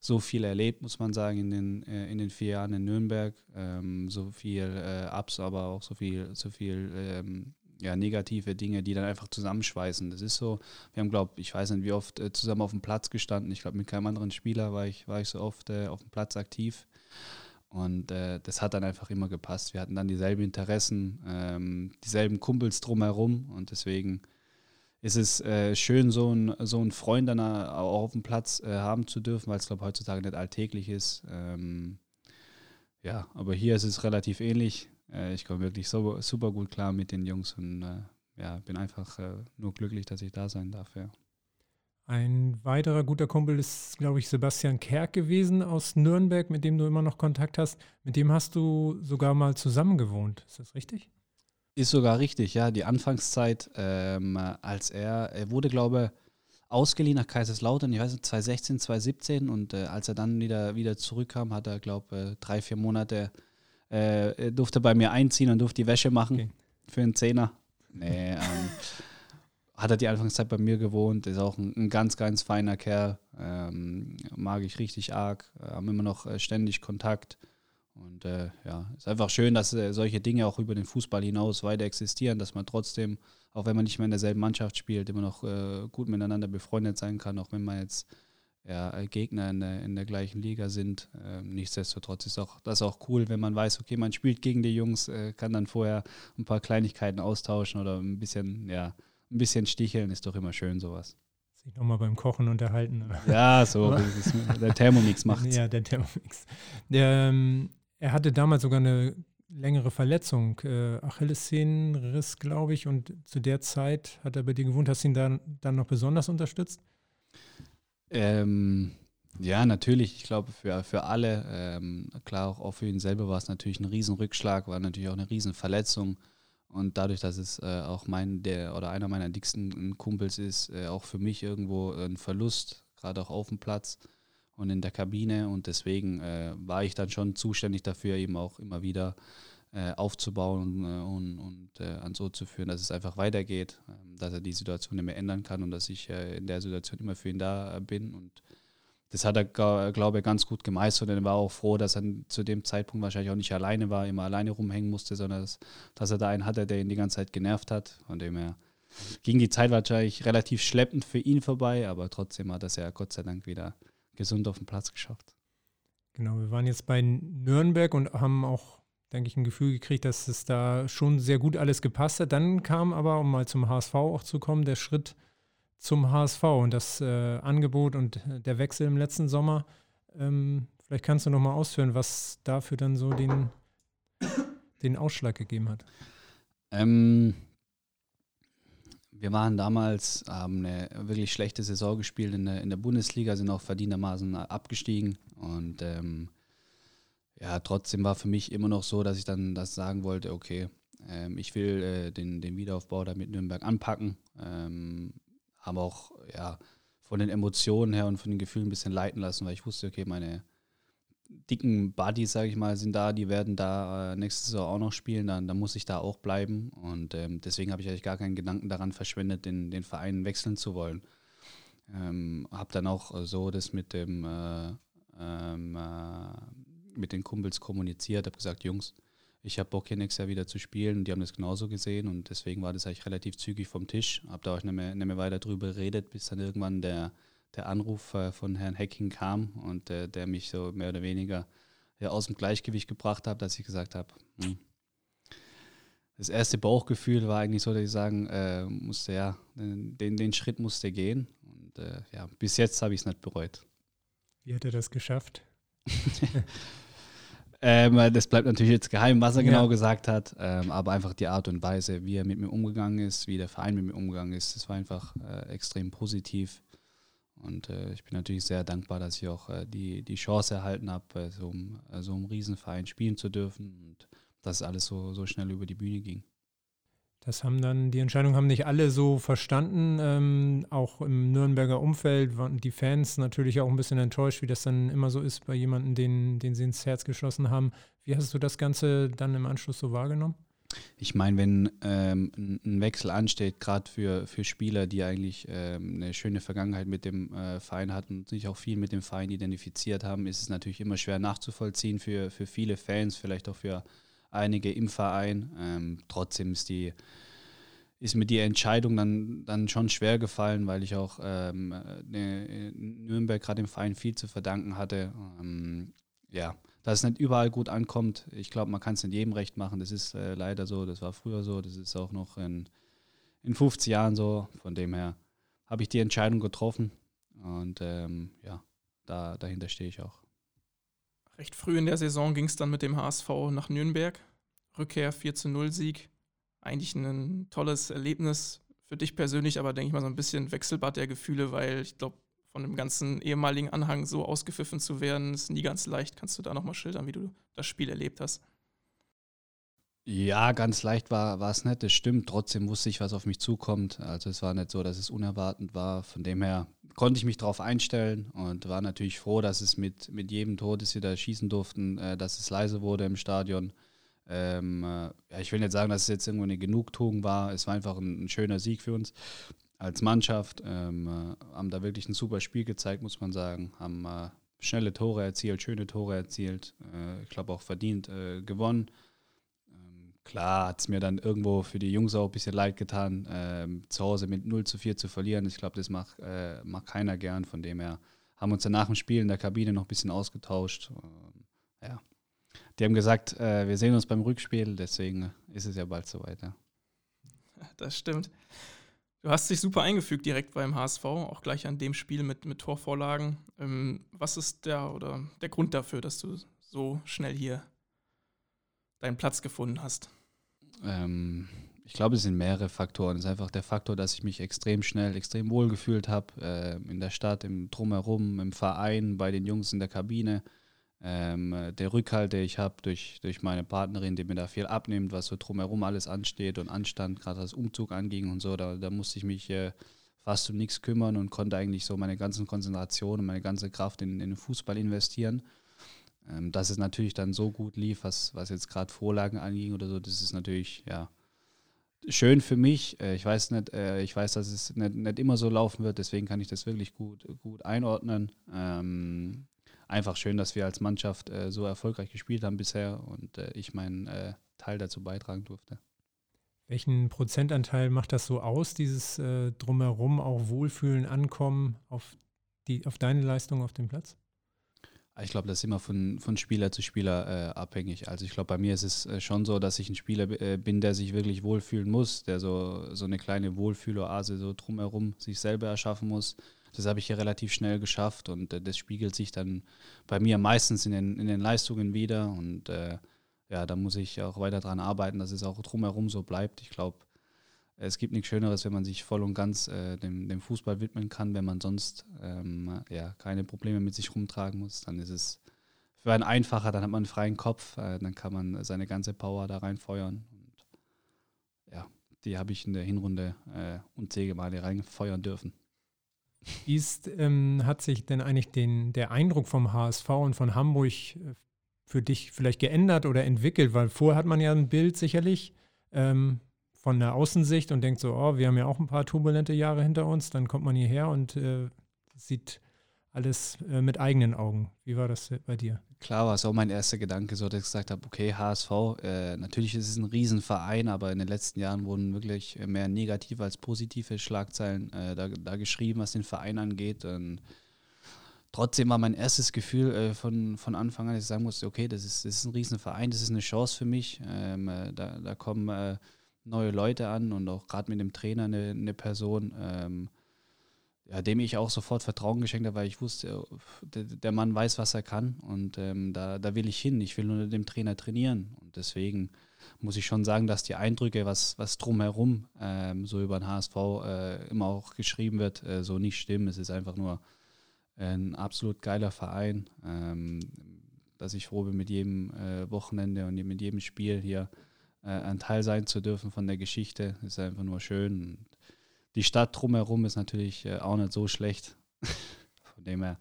so viel erlebt, muss man sagen, in den, äh, in den vier Jahren in Nürnberg. Ähm, so viel äh, Ups, aber auch so viel, so viel ähm, ja, negative Dinge, die dann einfach zusammenschweißen. Das ist so, wir haben, glaube ich, weiß nicht, wie oft äh, zusammen auf dem Platz gestanden. Ich glaube, mit keinem anderen Spieler war ich, war ich so oft äh, auf dem Platz aktiv. Und äh, das hat dann einfach immer gepasst. Wir hatten dann dieselben Interessen, ähm, dieselben Kumpels drumherum. Und deswegen ist es äh, schön, so einen so einen Freund dann auch auf dem Platz äh, haben zu dürfen, weil es, glaube ich, heutzutage nicht alltäglich ist. Ähm, ja, aber hier ist es relativ ähnlich. Äh, ich komme wirklich so, super gut klar mit den Jungs und äh, ja, bin einfach äh, nur glücklich, dass ich da sein darf. Ja. Ein weiterer guter Kumpel ist, glaube ich, Sebastian Kerk gewesen aus Nürnberg, mit dem du immer noch Kontakt hast. Mit dem hast du sogar mal zusammen gewohnt. Ist das richtig? Ist sogar richtig, ja. Die Anfangszeit, ähm, als er, er wurde, glaube ich, ausgeliehen nach Kaiserslautern, ich weiß nicht, 2016, 2017 und äh, als er dann wieder, wieder zurückkam, hat er, glaube ich, drei, vier Monate, äh, durfte bei mir einziehen und durfte die Wäsche machen okay. für einen Zehner. Nee, ähm, hat er die Anfangszeit bei mir gewohnt, ist auch ein, ein ganz, ganz feiner Kerl, ähm, mag ich richtig arg, haben immer noch äh, ständig Kontakt. Und äh, ja, ist einfach schön, dass äh, solche Dinge auch über den Fußball hinaus weiter existieren, dass man trotzdem, auch wenn man nicht mehr in derselben Mannschaft spielt, immer noch äh, gut miteinander befreundet sein kann, auch wenn man jetzt ja, äh, Gegner in der, in der gleichen Liga sind. Ähm, nichtsdestotrotz ist auch, das auch cool, wenn man weiß, okay, man spielt gegen die Jungs, äh, kann dann vorher ein paar Kleinigkeiten austauschen oder ein bisschen, ja, ein bisschen sticheln, ist doch immer schön sowas sich nochmal beim Kochen unterhalten. Ja, so, der Thermomix macht Ja, der Thermomix. Ähm, er hatte damals sogar eine längere Verletzung, äh, Achillessehnenriss, glaube ich, und zu der Zeit hat er bei dir gewohnt. Hast du ihn dann, dann noch besonders unterstützt? Ähm, ja, natürlich. Ich glaube, für, für alle, ähm, klar, auch, auch für ihn selber war es natürlich ein Riesenrückschlag, war natürlich auch eine Riesenverletzung. Und dadurch, dass es äh, auch mein, der oder einer meiner dicksten Kumpels ist, äh, auch für mich irgendwo ein Verlust, gerade auch auf dem Platz und in der Kabine. Und deswegen äh, war ich dann schon zuständig dafür, eben auch immer wieder aufzubauen äh, und, und äh, an so zu führen, dass es einfach weitergeht, ähm, dass er die Situation nicht mehr ändern kann und dass ich äh, in der Situation immer für ihn da bin. Und das hat er, glaube ich, ganz gut gemeistert und er war auch froh, dass er zu dem Zeitpunkt wahrscheinlich auch nicht alleine war, immer alleine rumhängen musste, sondern dass, dass er da einen hatte, der ihn die ganze Zeit genervt hat. Von dem er ging die Zeit wahrscheinlich relativ schleppend für ihn vorbei, aber trotzdem hat er es ja Gott sei Dank wieder gesund auf den Platz geschafft. Genau, wir waren jetzt bei Nürnberg und haben auch, denke ich, ein Gefühl gekriegt, dass es da schon sehr gut alles gepasst hat. Dann kam aber, um mal zum HSV auch zu kommen, der Schritt zum HSV und das äh, Angebot und der Wechsel im letzten Sommer. Ähm, vielleicht kannst du noch mal ausführen, was dafür dann so den, den Ausschlag gegeben hat. Ähm, wir waren damals, haben eine wirklich schlechte Saison gespielt in der, in der Bundesliga, sind auch verdientermaßen abgestiegen. Und ähm, ja, trotzdem war für mich immer noch so, dass ich dann das sagen wollte, okay, ähm, ich will äh, den, den Wiederaufbau da mit Nürnberg anpacken. Ähm, aber auch ja, von den Emotionen her und von den Gefühlen ein bisschen leiten lassen, weil ich wusste, okay, meine dicken Buddies, sage ich mal, sind da, die werden da äh, nächste Saison auch noch spielen, dann, dann muss ich da auch bleiben. Und ähm, deswegen habe ich eigentlich gar keinen Gedanken daran verschwendet, den, den Verein wechseln zu wollen. Ähm, habe dann auch äh, so das mit dem äh, ähm, äh, mit den Kumpels kommuniziert, habe gesagt, Jungs, ich habe Bock hier nächstes Jahr wieder zu spielen und die haben das genauso gesehen und deswegen war das eigentlich relativ zügig vom Tisch. Habe da auch nicht mehr, nicht mehr weiter drüber geredet, bis dann irgendwann der der Anruf äh, von Herrn Hecking kam und äh, der mich so mehr oder weniger ja, aus dem Gleichgewicht gebracht hat, dass ich gesagt habe, hm. das erste Bauchgefühl war eigentlich so, dass ich sagen äh, musste, ja, den, den Schritt musste gehen. Und äh, ja, bis jetzt habe ich es nicht bereut. Wie hat er das geschafft? ähm, das bleibt natürlich jetzt geheim, was er ja. genau gesagt hat, ähm, aber einfach die Art und Weise, wie er mit mir umgegangen ist, wie der Verein mit mir umgegangen ist, das war einfach äh, extrem positiv. Und äh, ich bin natürlich sehr dankbar, dass ich auch äh, die, die Chance erhalten habe, bei so einem, äh, so einem Riesenverein spielen zu dürfen und dass alles so, so schnell über die Bühne ging. Das haben dann, die Entscheidung haben nicht alle so verstanden. Ähm, auch im Nürnberger Umfeld waren die Fans natürlich auch ein bisschen enttäuscht, wie das dann immer so ist bei jemandem, den, den sie ins Herz geschlossen haben. Wie hast du das Ganze dann im Anschluss so wahrgenommen? Ich meine, wenn ähm, ein Wechsel ansteht, gerade für, für Spieler, die eigentlich ähm, eine schöne Vergangenheit mit dem äh, Verein hatten und sich auch viel mit dem Verein identifiziert haben, ist es natürlich immer schwer nachzuvollziehen für, für viele Fans, vielleicht auch für einige im Verein. Ähm, trotzdem ist die ist mir die Entscheidung dann, dann schon schwer gefallen, weil ich auch ähm, ne, Nürnberg gerade im Verein viel zu verdanken hatte. Ähm, ja, dass es nicht überall gut ankommt. Ich glaube, man kann es nicht jedem recht machen. Das ist äh, leider so. Das war früher so. Das ist auch noch in, in 50 Jahren so. Von dem her habe ich die Entscheidung getroffen. Und ähm, ja, da, dahinter stehe ich auch. Recht früh in der Saison ging es dann mit dem HSV nach Nürnberg. Rückkehr 4 zu 0 Sieg. eigentlich ein tolles Erlebnis für dich persönlich, aber denke ich mal so ein bisschen Wechselbad der Gefühle, weil ich glaube, von dem ganzen ehemaligen Anhang so ausgepfiffen zu werden, ist nie ganz leicht. Kannst du da nochmal schildern, wie du das Spiel erlebt hast? Ja, ganz leicht war, es nicht, das stimmt. Trotzdem wusste ich, was auf mich zukommt. Also es war nicht so, dass es unerwartend war. Von dem her konnte ich mich darauf einstellen und war natürlich froh, dass es mit, mit jedem Tor, das wir da schießen durften, äh, dass es leise wurde im Stadion. Ähm, äh, ich will nicht sagen, dass es jetzt irgendwo eine Genugtuung war. Es war einfach ein, ein schöner Sieg für uns als Mannschaft. Ähm, äh, haben da wirklich ein super Spiel gezeigt, muss man sagen. Haben äh, schnelle Tore erzielt, schöne Tore erzielt. Äh, ich glaube auch verdient äh, gewonnen. Klar hat es mir dann irgendwo für die Jungs auch ein bisschen leid getan, ähm, zu Hause mit 0 zu 4 zu verlieren. Ich glaube, das macht, äh, macht keiner gern. Von dem her haben uns dann nach dem Spiel in der Kabine noch ein bisschen ausgetauscht. Ähm, ja. Die haben gesagt, äh, wir sehen uns beim Rückspiel, deswegen ist es ja bald soweit. Ja. Das stimmt. Du hast dich super eingefügt direkt beim HSV, auch gleich an dem Spiel mit, mit Torvorlagen. Ähm, was ist der oder der Grund dafür, dass du so schnell hier deinen Platz gefunden hast? Ähm, ich glaube, es sind mehrere Faktoren. Es ist einfach der Faktor, dass ich mich extrem schnell, extrem wohl gefühlt habe äh, in der Stadt, im Drumherum, im Verein, bei den Jungs in der Kabine. Ähm, der Rückhalt, den ich habe durch, durch meine Partnerin, die mir da viel abnimmt, was so drumherum alles ansteht und anstand, gerade was Umzug anging und so, da, da musste ich mich äh, fast um nichts kümmern und konnte eigentlich so meine ganzen Konzentration und meine ganze Kraft in, in den Fußball investieren. Ähm, dass es natürlich dann so gut lief, was, was jetzt gerade Vorlagen anging oder so, das ist natürlich, ja, schön für mich. Äh, ich weiß nicht, äh, ich weiß, dass es nicht, nicht, immer so laufen wird, deswegen kann ich das wirklich gut, gut einordnen. Ähm, einfach schön, dass wir als Mannschaft äh, so erfolgreich gespielt haben bisher und ich meinen Teil dazu beitragen durfte. Welchen Prozentanteil macht das so aus, dieses äh, Drumherum, auch Wohlfühlen, Ankommen auf, die, auf deine Leistung auf dem Platz? Ich glaube, das ist immer von, von Spieler zu Spieler äh, abhängig. Also ich glaube, bei mir ist es äh, schon so, dass ich ein Spieler äh, bin, der sich wirklich wohlfühlen muss, der so, so eine kleine Wohlfühloase so drumherum sich selber erschaffen muss. Das habe ich hier relativ schnell geschafft und äh, das spiegelt sich dann bei mir meistens in den, in den Leistungen wieder. Und äh, ja, da muss ich auch weiter dran arbeiten, dass es auch drumherum so bleibt. Ich glaube, es gibt nichts Schöneres, wenn man sich voll und ganz äh, dem, dem, Fußball widmen kann, wenn man sonst ähm, ja, keine Probleme mit sich rumtragen muss. Dann ist es für einen einfacher, dann hat man einen freien Kopf, äh, dann kann man seine ganze Power da reinfeuern. Und ja, die habe ich in der Hinrunde äh, unzählige Male reinfeuern dürfen. Wie ähm, hat sich denn eigentlich den, der Eindruck vom HSV und von Hamburg äh, für dich vielleicht geändert oder entwickelt? Weil vorher hat man ja ein Bild sicherlich. Ähm, von der Außensicht und denkt so, oh, wir haben ja auch ein paar turbulente Jahre hinter uns, dann kommt man hierher und äh, sieht alles äh, mit eigenen Augen. Wie war das bei dir? Klar war es auch mein erster Gedanke, so dass ich gesagt habe, okay, HSV, äh, natürlich ist es ein Riesenverein, aber in den letzten Jahren wurden wirklich mehr negative als positive Schlagzeilen äh, da, da, geschrieben, was den Verein angeht. Und trotzdem war mein erstes Gefühl äh, von, von Anfang an, dass ich sagen musste, okay, das ist, das ist ein Riesenverein, das ist eine Chance für mich. Ähm, äh, da, da kommen neue Leute an und auch gerade mit dem Trainer eine, eine Person, ähm, ja, dem ich auch sofort Vertrauen geschenkt habe, weil ich wusste, der, der Mann weiß, was er kann und ähm, da, da will ich hin. Ich will mit dem Trainer trainieren und deswegen muss ich schon sagen, dass die Eindrücke, was, was drumherum ähm, so über den HSV äh, immer auch geschrieben wird, äh, so nicht stimmen. Es ist einfach nur ein absolut geiler Verein, ähm, dass ich froh bin mit jedem äh, Wochenende und mit jedem Spiel hier äh, ein Teil sein zu dürfen von der Geschichte. Ist einfach nur schön. Und die Stadt drumherum ist natürlich äh, auch nicht so schlecht. von dem her,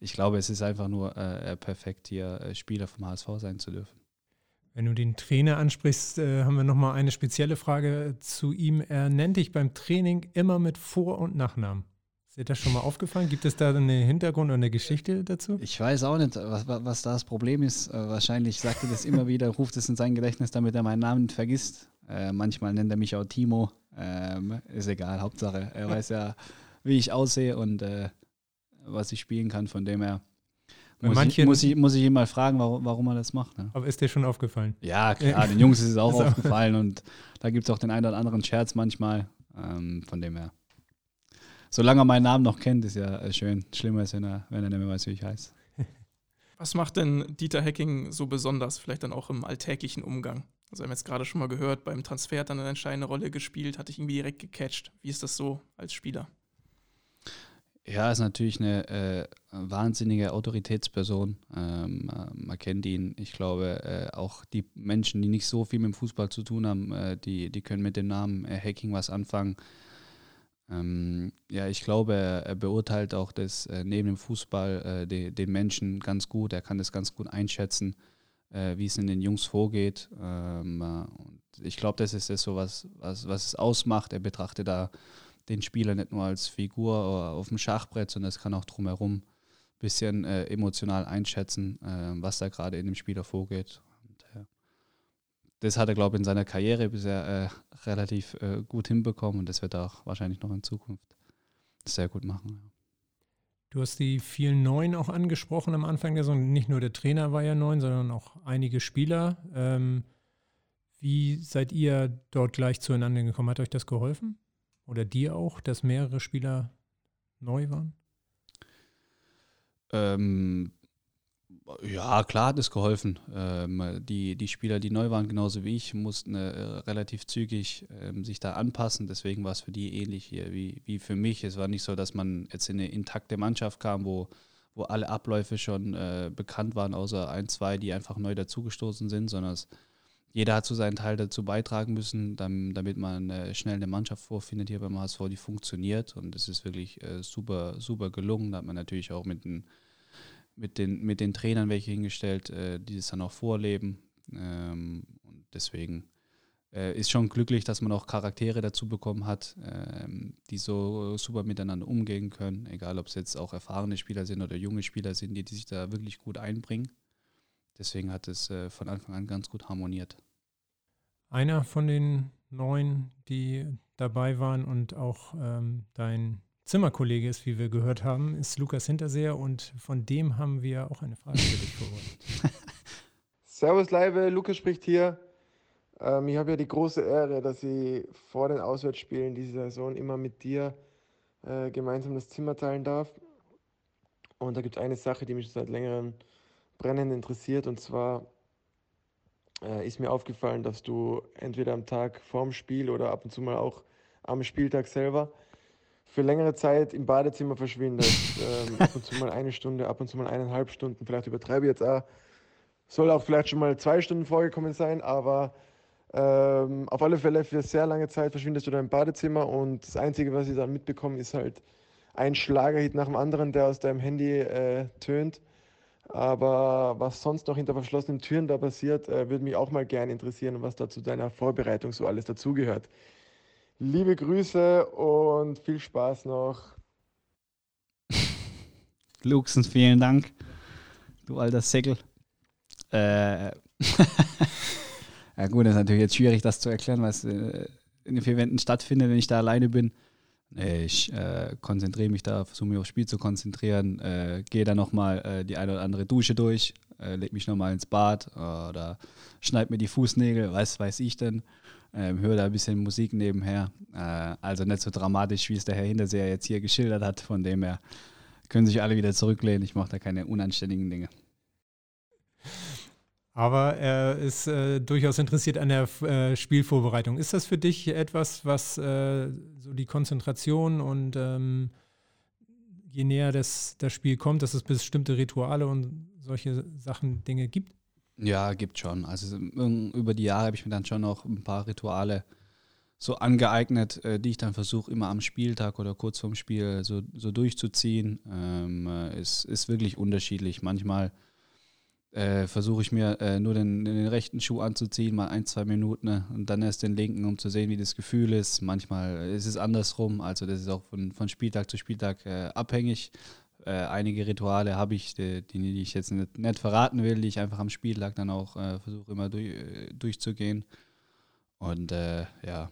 ich glaube, es ist einfach nur äh, perfekt, hier äh, Spieler vom HSV sein zu dürfen. Wenn du den Trainer ansprichst, äh, haben wir nochmal eine spezielle Frage zu ihm. Er nennt dich beim Training immer mit Vor- und Nachnamen. Ist dir das schon mal aufgefallen? Gibt es da eine Hintergrund oder eine Geschichte dazu? Ich weiß auch nicht, was, was da das Problem ist. Äh, wahrscheinlich sagt er das immer wieder, ruft es in sein Gedächtnis, damit er meinen Namen nicht vergisst. Äh, manchmal nennt er mich auch Timo. Ähm, ist egal, Hauptsache. Er weiß ja, wie ich aussehe und äh, was ich spielen kann. Von dem her muss, ich, muss, ich, muss ich ihn mal fragen, warum, warum er das macht. Ne? Aber ist dir schon aufgefallen? Ja, klar, den Jungs ist es auch aufgefallen und da gibt es auch den einen oder anderen Scherz manchmal. Ähm, von dem her solange er meinen Namen noch kennt, ist ja äh, schön. Schlimmer ist, wenn er, wenn er nicht mehr weiß, wie ich heiße. Was macht denn Dieter Hacking so besonders, vielleicht dann auch im alltäglichen Umgang? Also wir haben jetzt gerade schon mal gehört, beim Transfer hat dann eine entscheidende Rolle gespielt, hat dich irgendwie direkt gecatcht. Wie ist das so als Spieler? Ja, ist natürlich eine äh, wahnsinnige Autoritätsperson. Ähm, äh, man kennt ihn. Ich glaube, äh, auch die Menschen, die nicht so viel mit dem Fußball zu tun haben, äh, die, die können mit dem Namen äh, Hacking was anfangen. Ähm, ja, ich glaube, er, er beurteilt auch das äh, neben dem Fußball die, den Menschen ganz gut. Er kann das ganz gut einschätzen, wie es in den Jungs vorgeht. Ähm, und ich glaube, das ist das so was, was, was es ausmacht. Er betrachtet da den Spieler nicht nur als Figur auf dem Schachbrett, sondern es kann auch drumherum ein bisschen äh, emotional einschätzen, äh, was da gerade in dem Spieler vorgeht. Das hat er, glaube ich, in seiner Karriere bisher äh, relativ äh, gut hinbekommen und das wird er auch wahrscheinlich noch in Zukunft sehr gut machen. Du hast die vielen Neuen auch angesprochen am Anfang der Saison. Nicht nur der Trainer war ja neu, sondern auch einige Spieler. Ähm, wie seid ihr dort gleich zueinander gekommen? Hat euch das geholfen? oder dir auch, dass mehrere Spieler neu waren? Ähm, ja, klar hat es geholfen. Ähm, die, die Spieler, die neu waren, genauso wie ich, mussten äh, relativ zügig ähm, sich da anpassen. Deswegen war es für die ähnlich hier wie, wie für mich. Es war nicht so, dass man jetzt in eine intakte Mannschaft kam, wo, wo alle Abläufe schon äh, bekannt waren, außer ein, zwei, die einfach neu dazugestoßen sind, sondern es jeder hat so seinen Teil dazu beitragen müssen, damit man äh, schnell eine Mannschaft vorfindet hier beim HSV, die funktioniert. Und es ist wirklich äh, super, super gelungen. Da hat man natürlich auch mit den, mit den, mit den Trainern welche hingestellt, äh, die das dann auch vorleben. Ähm, und deswegen ist schon glücklich, dass man auch Charaktere dazu bekommen hat, ähm, die so super miteinander umgehen können. Egal, ob es jetzt auch erfahrene Spieler sind oder junge Spieler sind, die, die sich da wirklich gut einbringen. Deswegen hat es von Anfang an ganz gut harmoniert. Einer von den neun, die dabei waren und auch ähm, dein Zimmerkollege ist, wie wir gehört haben, ist Lukas Hinterseher und von dem haben wir auch eine Frage für dich vorbereitet. Servus, Leibe, Lukas spricht hier. Ähm, ich habe ja die große Ehre, dass ich vor den Auswärtsspielen dieser Saison immer mit dir äh, gemeinsam das Zimmer teilen darf. Und da gibt es eine Sache, die mich seit längerem brennend interessiert, und zwar äh, ist mir aufgefallen, dass du entweder am Tag vorm Spiel oder ab und zu mal auch am Spieltag selber für längere Zeit im Badezimmer verschwindest. ähm, ab und zu mal eine Stunde, ab und zu mal eineinhalb Stunden, vielleicht übertreibe ich jetzt auch. Soll auch vielleicht schon mal zwei Stunden vorgekommen sein, aber ähm, auf alle Fälle für sehr lange Zeit verschwindest du da im Badezimmer und das Einzige, was ich dann mitbekomme, ist halt ein Schlagerhit nach dem anderen, der aus deinem Handy äh, tönt. Aber was sonst noch hinter verschlossenen Türen da passiert, äh, würde mich auch mal gerne interessieren, was da zu deiner Vorbereitung so alles dazugehört. Liebe Grüße und viel Spaß noch. Luxen, vielen Dank. Du alter Säckel. Äh, ja gut, das ist natürlich jetzt schwierig, das zu erklären, was äh, in den vier Wänden stattfindet, wenn ich da alleine bin. Ich äh, konzentriere mich da, versuche mich aufs Spiel zu konzentrieren, äh, gehe da nochmal äh, die eine oder andere Dusche durch, äh, lege mich nochmal ins Bad oder schneide mir die Fußnägel, was weiß ich denn, ähm, höre da ein bisschen Musik nebenher. Äh, also nicht so dramatisch, wie es der Herr Hinterseher jetzt hier geschildert hat, von dem her können sich alle wieder zurücklehnen. Ich mache da keine unanständigen Dinge. Aber er ist äh, durchaus interessiert an der äh, Spielvorbereitung. Ist das für dich etwas, was äh, so die Konzentration und ähm, je näher das, das Spiel kommt, dass es bestimmte Rituale und solche Sachen, Dinge gibt? Ja, gibt schon. Also über die Jahre habe ich mir dann schon noch ein paar Rituale so angeeignet, äh, die ich dann versuche immer am Spieltag oder kurz vorm Spiel so, so durchzuziehen. Ähm, es ist wirklich unterschiedlich. Manchmal äh, versuche ich mir äh, nur den, den, rechten Schuh anzuziehen, mal ein, zwei Minuten ne? und dann erst den linken, um zu sehen, wie das Gefühl ist. Manchmal ist es andersrum, also das ist auch von, von Spieltag zu Spieltag äh, abhängig. Äh, einige Rituale habe ich, die, die, ich jetzt nicht, nicht, verraten will, die ich einfach am Spieltag dann auch äh, versuche immer durch, äh, durchzugehen. Und ja,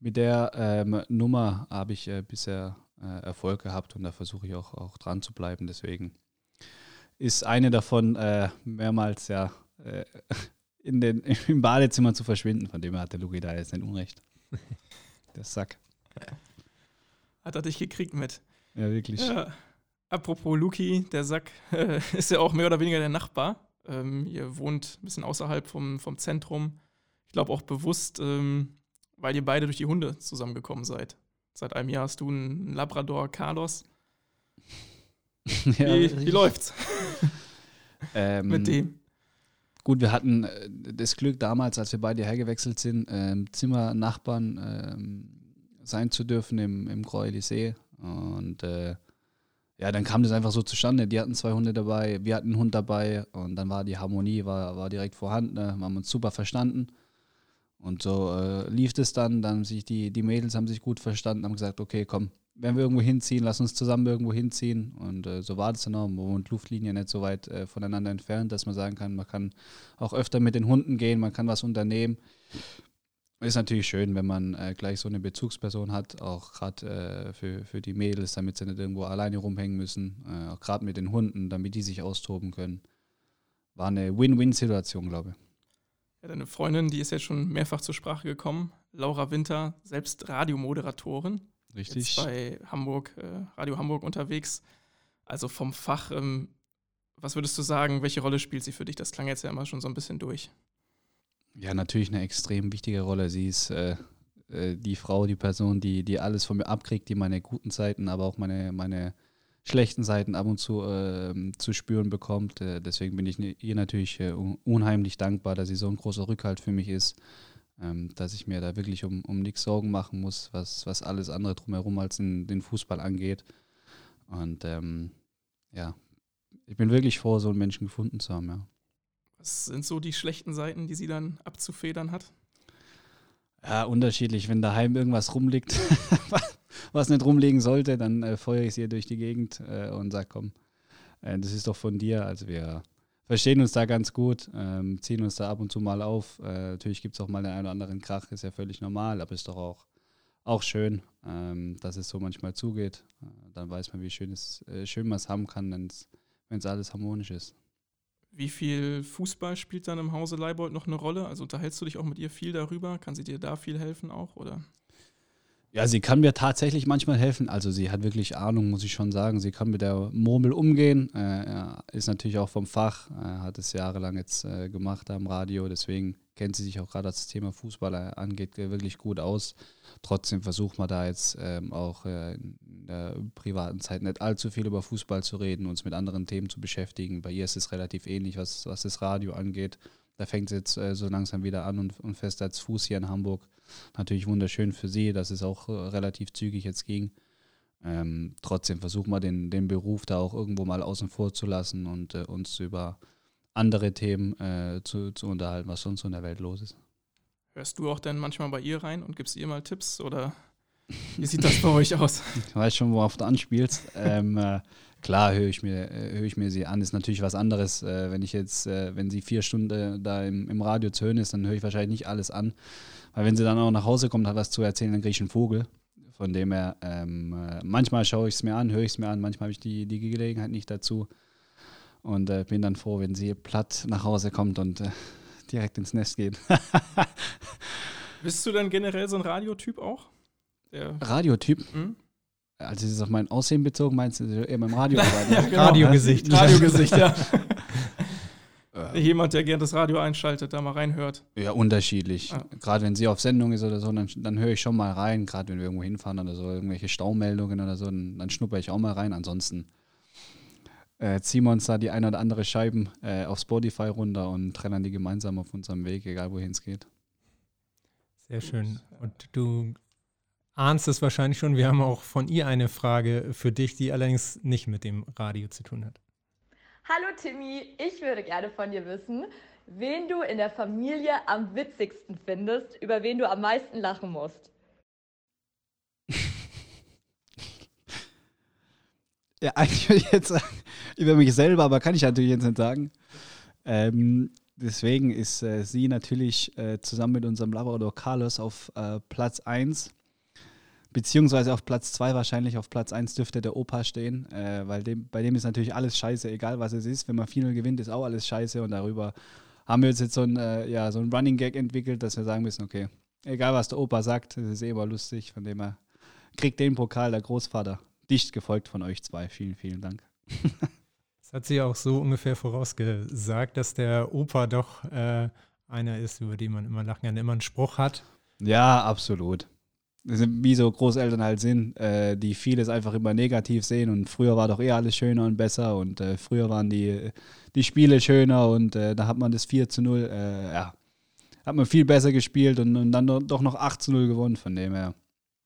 mit der ähm, Nummer habe ich bisher Erfolg gehabt und da versuche ich auch, auch dran zu bleiben. Deswegen ist eine davon äh, mehrmals ja äh, in den, im Badezimmer zu verschwinden. Von dem her hat der Luki da jetzt nicht Unrecht. Der Sack. Hat er dich gekriegt mit. Ja, wirklich. Ja. Apropos Luki, der Sack äh, ist ja auch mehr oder weniger der Nachbar. Ähm, ihr wohnt ein bisschen außerhalb vom, vom Zentrum. Ich glaube auch bewusst, ähm, weil ihr beide durch die Hunde zusammengekommen seid. Seit einem Jahr hast du einen Labrador Carlos. Ja, wie, wie läuft's ähm, mit dem? Gut, wir hatten äh, das Glück damals, als wir beide hergewechselt sind, ähm, Zimmernachbarn ähm, sein zu dürfen im, im Gräulisee. Und äh, ja, dann kam das einfach so zustande. Die hatten zwei Hunde dabei, wir hatten einen Hund dabei und dann war die Harmonie, war, war direkt vorhanden. Ne? Wir haben uns super verstanden. Und so äh, lief es dann, dann haben sich die, die Mädels haben sich gut verstanden, haben gesagt, okay, komm, wenn wir irgendwo hinziehen, lass uns zusammen irgendwo hinziehen. Und äh, so war das dann auch. Wohnt Luftlinie nicht so weit äh, voneinander entfernt, dass man sagen kann, man kann auch öfter mit den Hunden gehen, man kann was unternehmen. Ist natürlich schön, wenn man äh, gleich so eine Bezugsperson hat, auch gerade äh, für, für die Mädels, damit sie nicht irgendwo alleine rumhängen müssen. Äh, auch gerade mit den Hunden, damit die sich austoben können. War eine Win-Win-Situation, glaube ich. Ja, deine Freundin, die ist jetzt schon mehrfach zur Sprache gekommen. Laura Winter, selbst Radiomoderatorin. Richtig. Jetzt bei Hamburg, äh, Radio Hamburg unterwegs. Also vom Fach, ähm, was würdest du sagen, welche Rolle spielt sie für dich? Das klang jetzt ja immer schon so ein bisschen durch. Ja, natürlich eine extrem wichtige Rolle. Sie ist äh, äh, die Frau, die Person, die, die alles von mir abkriegt, die meine guten Seiten, aber auch meine, meine schlechten Seiten ab und zu äh, zu spüren bekommt. Äh, deswegen bin ich ihr natürlich äh, unheimlich dankbar, dass sie so ein großer Rückhalt für mich ist, ähm, dass ich mir da wirklich um, um nichts Sorgen machen muss, was, was alles andere drumherum als in, den Fußball angeht. Und ähm, ja, ich bin wirklich froh, so einen Menschen gefunden zu haben, ja. Was sind so die schlechten Seiten, die sie dann abzufedern hat? Ja, unterschiedlich. Wenn daheim irgendwas rumliegt, was nicht rumliegen sollte, dann äh, feuere ich sie durch die Gegend äh, und sage, komm, äh, das ist doch von dir. Also wir verstehen uns da ganz gut, ähm, ziehen uns da ab und zu mal auf. Äh, natürlich gibt es auch mal den einen oder anderen Krach, ist ja völlig normal, aber ist doch auch, auch schön, ähm, dass es so manchmal zugeht. Äh, dann weiß man, wie schön, es, äh, schön man es haben kann, wenn es alles harmonisch ist. Wie viel Fußball spielt dann im Hause Leibold noch eine Rolle? Also unterhältst du dich auch mit ihr viel darüber? Kann sie dir da viel helfen auch, oder? Ja, sie kann mir tatsächlich manchmal helfen. Also sie hat wirklich Ahnung, muss ich schon sagen. Sie kann mit der Murmel umgehen. Äh, ist natürlich auch vom Fach, äh, hat es jahrelang jetzt äh, gemacht am Radio. Deswegen kennt sie sich auch gerade, das Thema Fußball äh, angeht, wirklich gut aus. Trotzdem versucht man da jetzt ähm, auch äh, in der privaten Zeit nicht allzu viel über Fußball zu reden, uns mit anderen Themen zu beschäftigen. Bei ihr ist es relativ ähnlich, was, was das Radio angeht. Da fängt es jetzt äh, so langsam wieder an und, und fest als Fuß hier in Hamburg natürlich wunderschön für sie, dass es auch äh, relativ zügig jetzt ging. Ähm, trotzdem versuchen wir den, den Beruf da auch irgendwo mal außen vor zu lassen und äh, uns über andere Themen äh, zu, zu unterhalten, was sonst so in der Welt los ist. Hörst du auch dann manchmal bei ihr rein und gibst ihr mal Tipps oder wie sieht das bei euch aus? Ich weiß schon, worauf du anspielst. ähm, äh, klar höre ich, mir, äh, höre ich mir sie an. Ist natürlich was anderes. Äh, wenn ich jetzt, äh, wenn sie vier Stunden da im, im Radio zu hören ist, dann höre ich wahrscheinlich nicht alles an. Weil wenn sie dann auch nach Hause kommt, hat was zu erzählen, dann kriege ich einen Vogel. Von dem her, ähm, äh, manchmal schaue ich es mir an, höre ich es mir an, manchmal habe ich die, die Gelegenheit nicht dazu. Und äh, bin dann froh, wenn sie platt nach Hause kommt und äh, direkt ins Nest geht. Bist du dann generell so ein Radiotyp auch? Der Radiotyp? Hm? Also ist es auf mein Aussehen bezogen, meinst du eher beim Radio? ja, genau. Radiogesicht. Radiogesicht, ja. Jemand, der gerne das Radio einschaltet, da mal reinhört. Ja, unterschiedlich. Ja. Gerade wenn sie auf Sendung ist oder so, dann, dann höre ich schon mal rein. Gerade wenn wir irgendwo hinfahren oder so, irgendwelche Staumeldungen oder so, dann, dann schnupper ich auch mal rein. Ansonsten äh, ziehen wir uns da die eine oder andere Scheiben äh, auf Spotify runter und trennen die gemeinsam auf unserem Weg, egal wohin es geht. Sehr schön. Und du ahnst es wahrscheinlich schon, wir haben auch von ihr eine Frage für dich, die allerdings nicht mit dem Radio zu tun hat. Hallo Timmy, ich würde gerne von dir wissen, wen du in der Familie am witzigsten findest, über wen du am meisten lachen musst. Ja, eigentlich würde ich jetzt sagen, über mich selber, aber kann ich natürlich jetzt nicht sagen. Ähm, deswegen ist äh, sie natürlich äh, zusammen mit unserem Labrador Carlos auf äh, Platz 1 Beziehungsweise auf Platz 2 wahrscheinlich, auf Platz 1 dürfte der Opa stehen, äh, weil dem, bei dem ist natürlich alles scheiße, egal was es ist. Wenn man Final gewinnt, ist auch alles scheiße und darüber haben wir uns jetzt so ein, äh, ja, so ein Running Gag entwickelt, dass wir sagen müssen, okay, egal was der Opa sagt, das ist eh immer lustig, von dem er kriegt den Pokal der Großvater. Dicht gefolgt von euch zwei. Vielen, vielen Dank. Das hat sie auch so ungefähr vorausgesagt, dass der Opa doch äh, einer ist, über den man immer lachen kann, immer einen Spruch hat. Ja, absolut. Wie so Großeltern halt sind, äh, die vieles einfach immer negativ sehen und früher war doch eh alles schöner und besser und äh, früher waren die, die Spiele schöner und äh, da hat man das 4 zu 0, äh, ja, hat man viel besser gespielt und, und dann doch noch 8 zu 0 gewonnen, von dem her.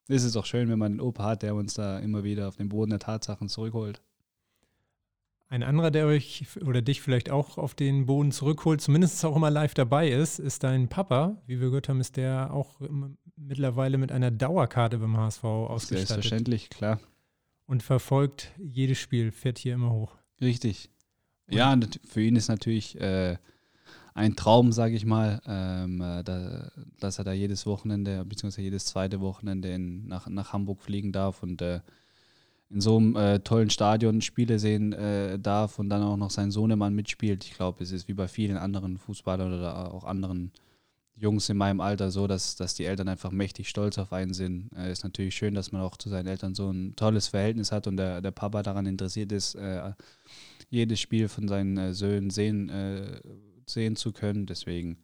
Ist es doch schön, wenn man einen Opa hat, der uns da immer wieder auf den Boden der Tatsachen zurückholt. Ein anderer, der euch oder dich vielleicht auch auf den Boden zurückholt, zumindest auch immer live dabei ist, ist dein Papa. Wie wir gehört haben, ist der auch mittlerweile mit einer Dauerkarte beim HSV ausgestattet. Selbstverständlich, klar. Und verfolgt jedes Spiel, fährt hier immer hoch. Richtig. Ja, für ihn ist natürlich äh, ein Traum, sage ich mal, ähm, äh, da, dass er da jedes Wochenende, beziehungsweise jedes zweite Wochenende in, nach, nach Hamburg fliegen darf und äh, in so einem äh, tollen Stadion Spiele sehen äh, darf und dann auch noch sein Sohnemann mitspielt. Ich glaube, es ist wie bei vielen anderen Fußballern oder auch anderen Jungs in meinem Alter so, dass, dass die Eltern einfach mächtig stolz auf einen sind. Es äh, ist natürlich schön, dass man auch zu seinen Eltern so ein tolles Verhältnis hat und der, der Papa daran interessiert ist, äh, jedes Spiel von seinen äh, Söhnen sehen, sehen zu können. Deswegen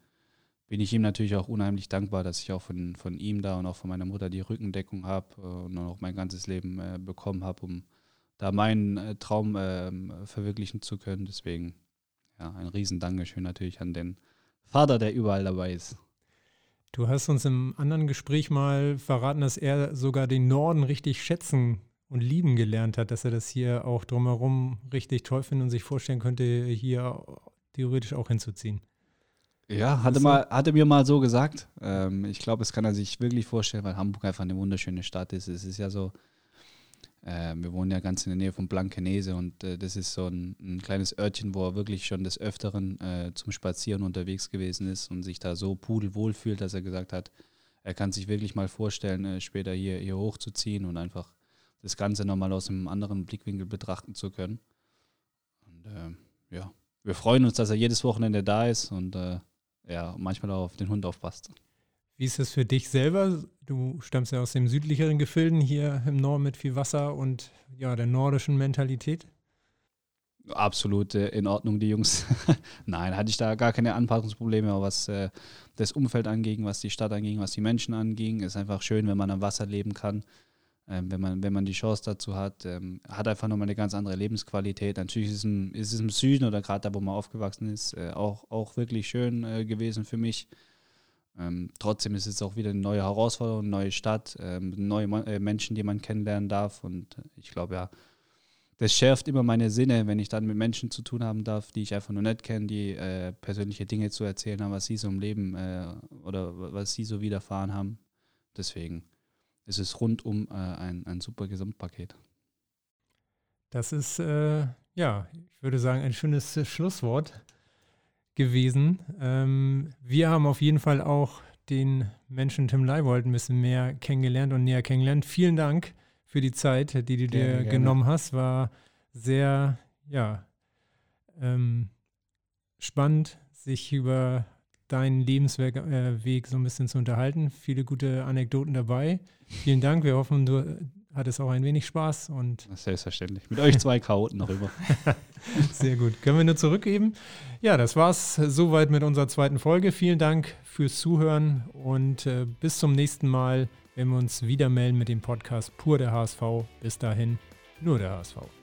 bin ich ihm natürlich auch unheimlich dankbar, dass ich auch von, von ihm da und auch von meiner Mutter die Rückendeckung habe äh, und auch mein ganzes Leben äh, bekommen habe, um da meinen äh, Traum ähm, verwirklichen zu können. Deswegen ja, ein riesen Dankeschön natürlich an den Vater, der überall dabei ist. Du hast uns im anderen Gespräch mal verraten, dass er sogar den Norden richtig schätzen und lieben gelernt hat, dass er das hier auch drumherum richtig toll findet und sich vorstellen könnte, hier theoretisch auch hinzuziehen. Ja, hatte, mal, hatte mir mal so gesagt. Ähm, ich glaube, es kann er sich wirklich vorstellen, weil Hamburg einfach eine wunderschöne Stadt ist. Es ist ja so, äh, wir wohnen ja ganz in der Nähe von Blankenese und äh, das ist so ein, ein, kleines Örtchen, wo er wirklich schon des Öfteren äh, zum Spazieren unterwegs gewesen ist und sich da so pudelwohl fühlt, dass er gesagt hat, er kann sich wirklich mal vorstellen, äh, später hier, hier hochzuziehen und einfach das Ganze nochmal aus einem anderen Blickwinkel betrachten zu können. Und äh, ja, wir freuen uns, dass er jedes Wochenende da ist und äh, ja, manchmal auch auf den Hund aufpasst. Wie ist das für dich selber? Du stammst ja aus dem südlicheren Gefilden hier im Norden mit viel Wasser und ja, der nordischen Mentalität. Absolut äh, in Ordnung, die Jungs. Nein, hatte ich da gar keine Anpassungsprobleme, aber was äh, das Umfeld anging, was die Stadt anging, was die Menschen anging, ist einfach schön, wenn man am Wasser leben kann ähm, wenn, man, wenn man die Chance dazu hat, ähm, hat einfach nochmal eine ganz andere Lebensqualität. Natürlich ist es im, ist es im Süden oder gerade da, wo man aufgewachsen ist, äh, auch, auch wirklich schön äh, gewesen für mich. Ähm, trotzdem ist es auch wieder eine neue Herausforderung, eine neue Stadt, ähm, neue äh, Menschen, die man kennenlernen darf. Und ich glaube, ja, das schärft immer meine Sinne, wenn ich dann mit Menschen zu tun haben darf, die ich einfach nur nicht kenne, die äh, persönliche Dinge zu erzählen haben, was sie so im Leben äh, oder was sie so widerfahren haben. Deswegen es ist rundum äh, ein, ein super Gesamtpaket. Das ist, äh, ja, ich würde sagen, ein schönes äh, Schlusswort gewesen. Ähm, wir haben auf jeden Fall auch den Menschen Tim Leibold ein bisschen mehr kennengelernt und näher kennengelernt. Vielen Dank für die Zeit, die du dir gerne. genommen hast. War sehr, ja, ähm, spannend, sich über deinen Lebensweg äh, so ein bisschen zu unterhalten. Viele gute Anekdoten dabei. Vielen Dank. Wir hoffen, du hattest auch ein wenig Spaß. Und Selbstverständlich. Mit euch zwei Chaoten immer. Sehr gut. Können wir nur zurückgeben? Ja, das war's soweit mit unserer zweiten Folge. Vielen Dank fürs Zuhören und äh, bis zum nächsten Mal, wenn wir uns wieder melden mit dem Podcast Pur der HSV. Bis dahin, nur der HSV.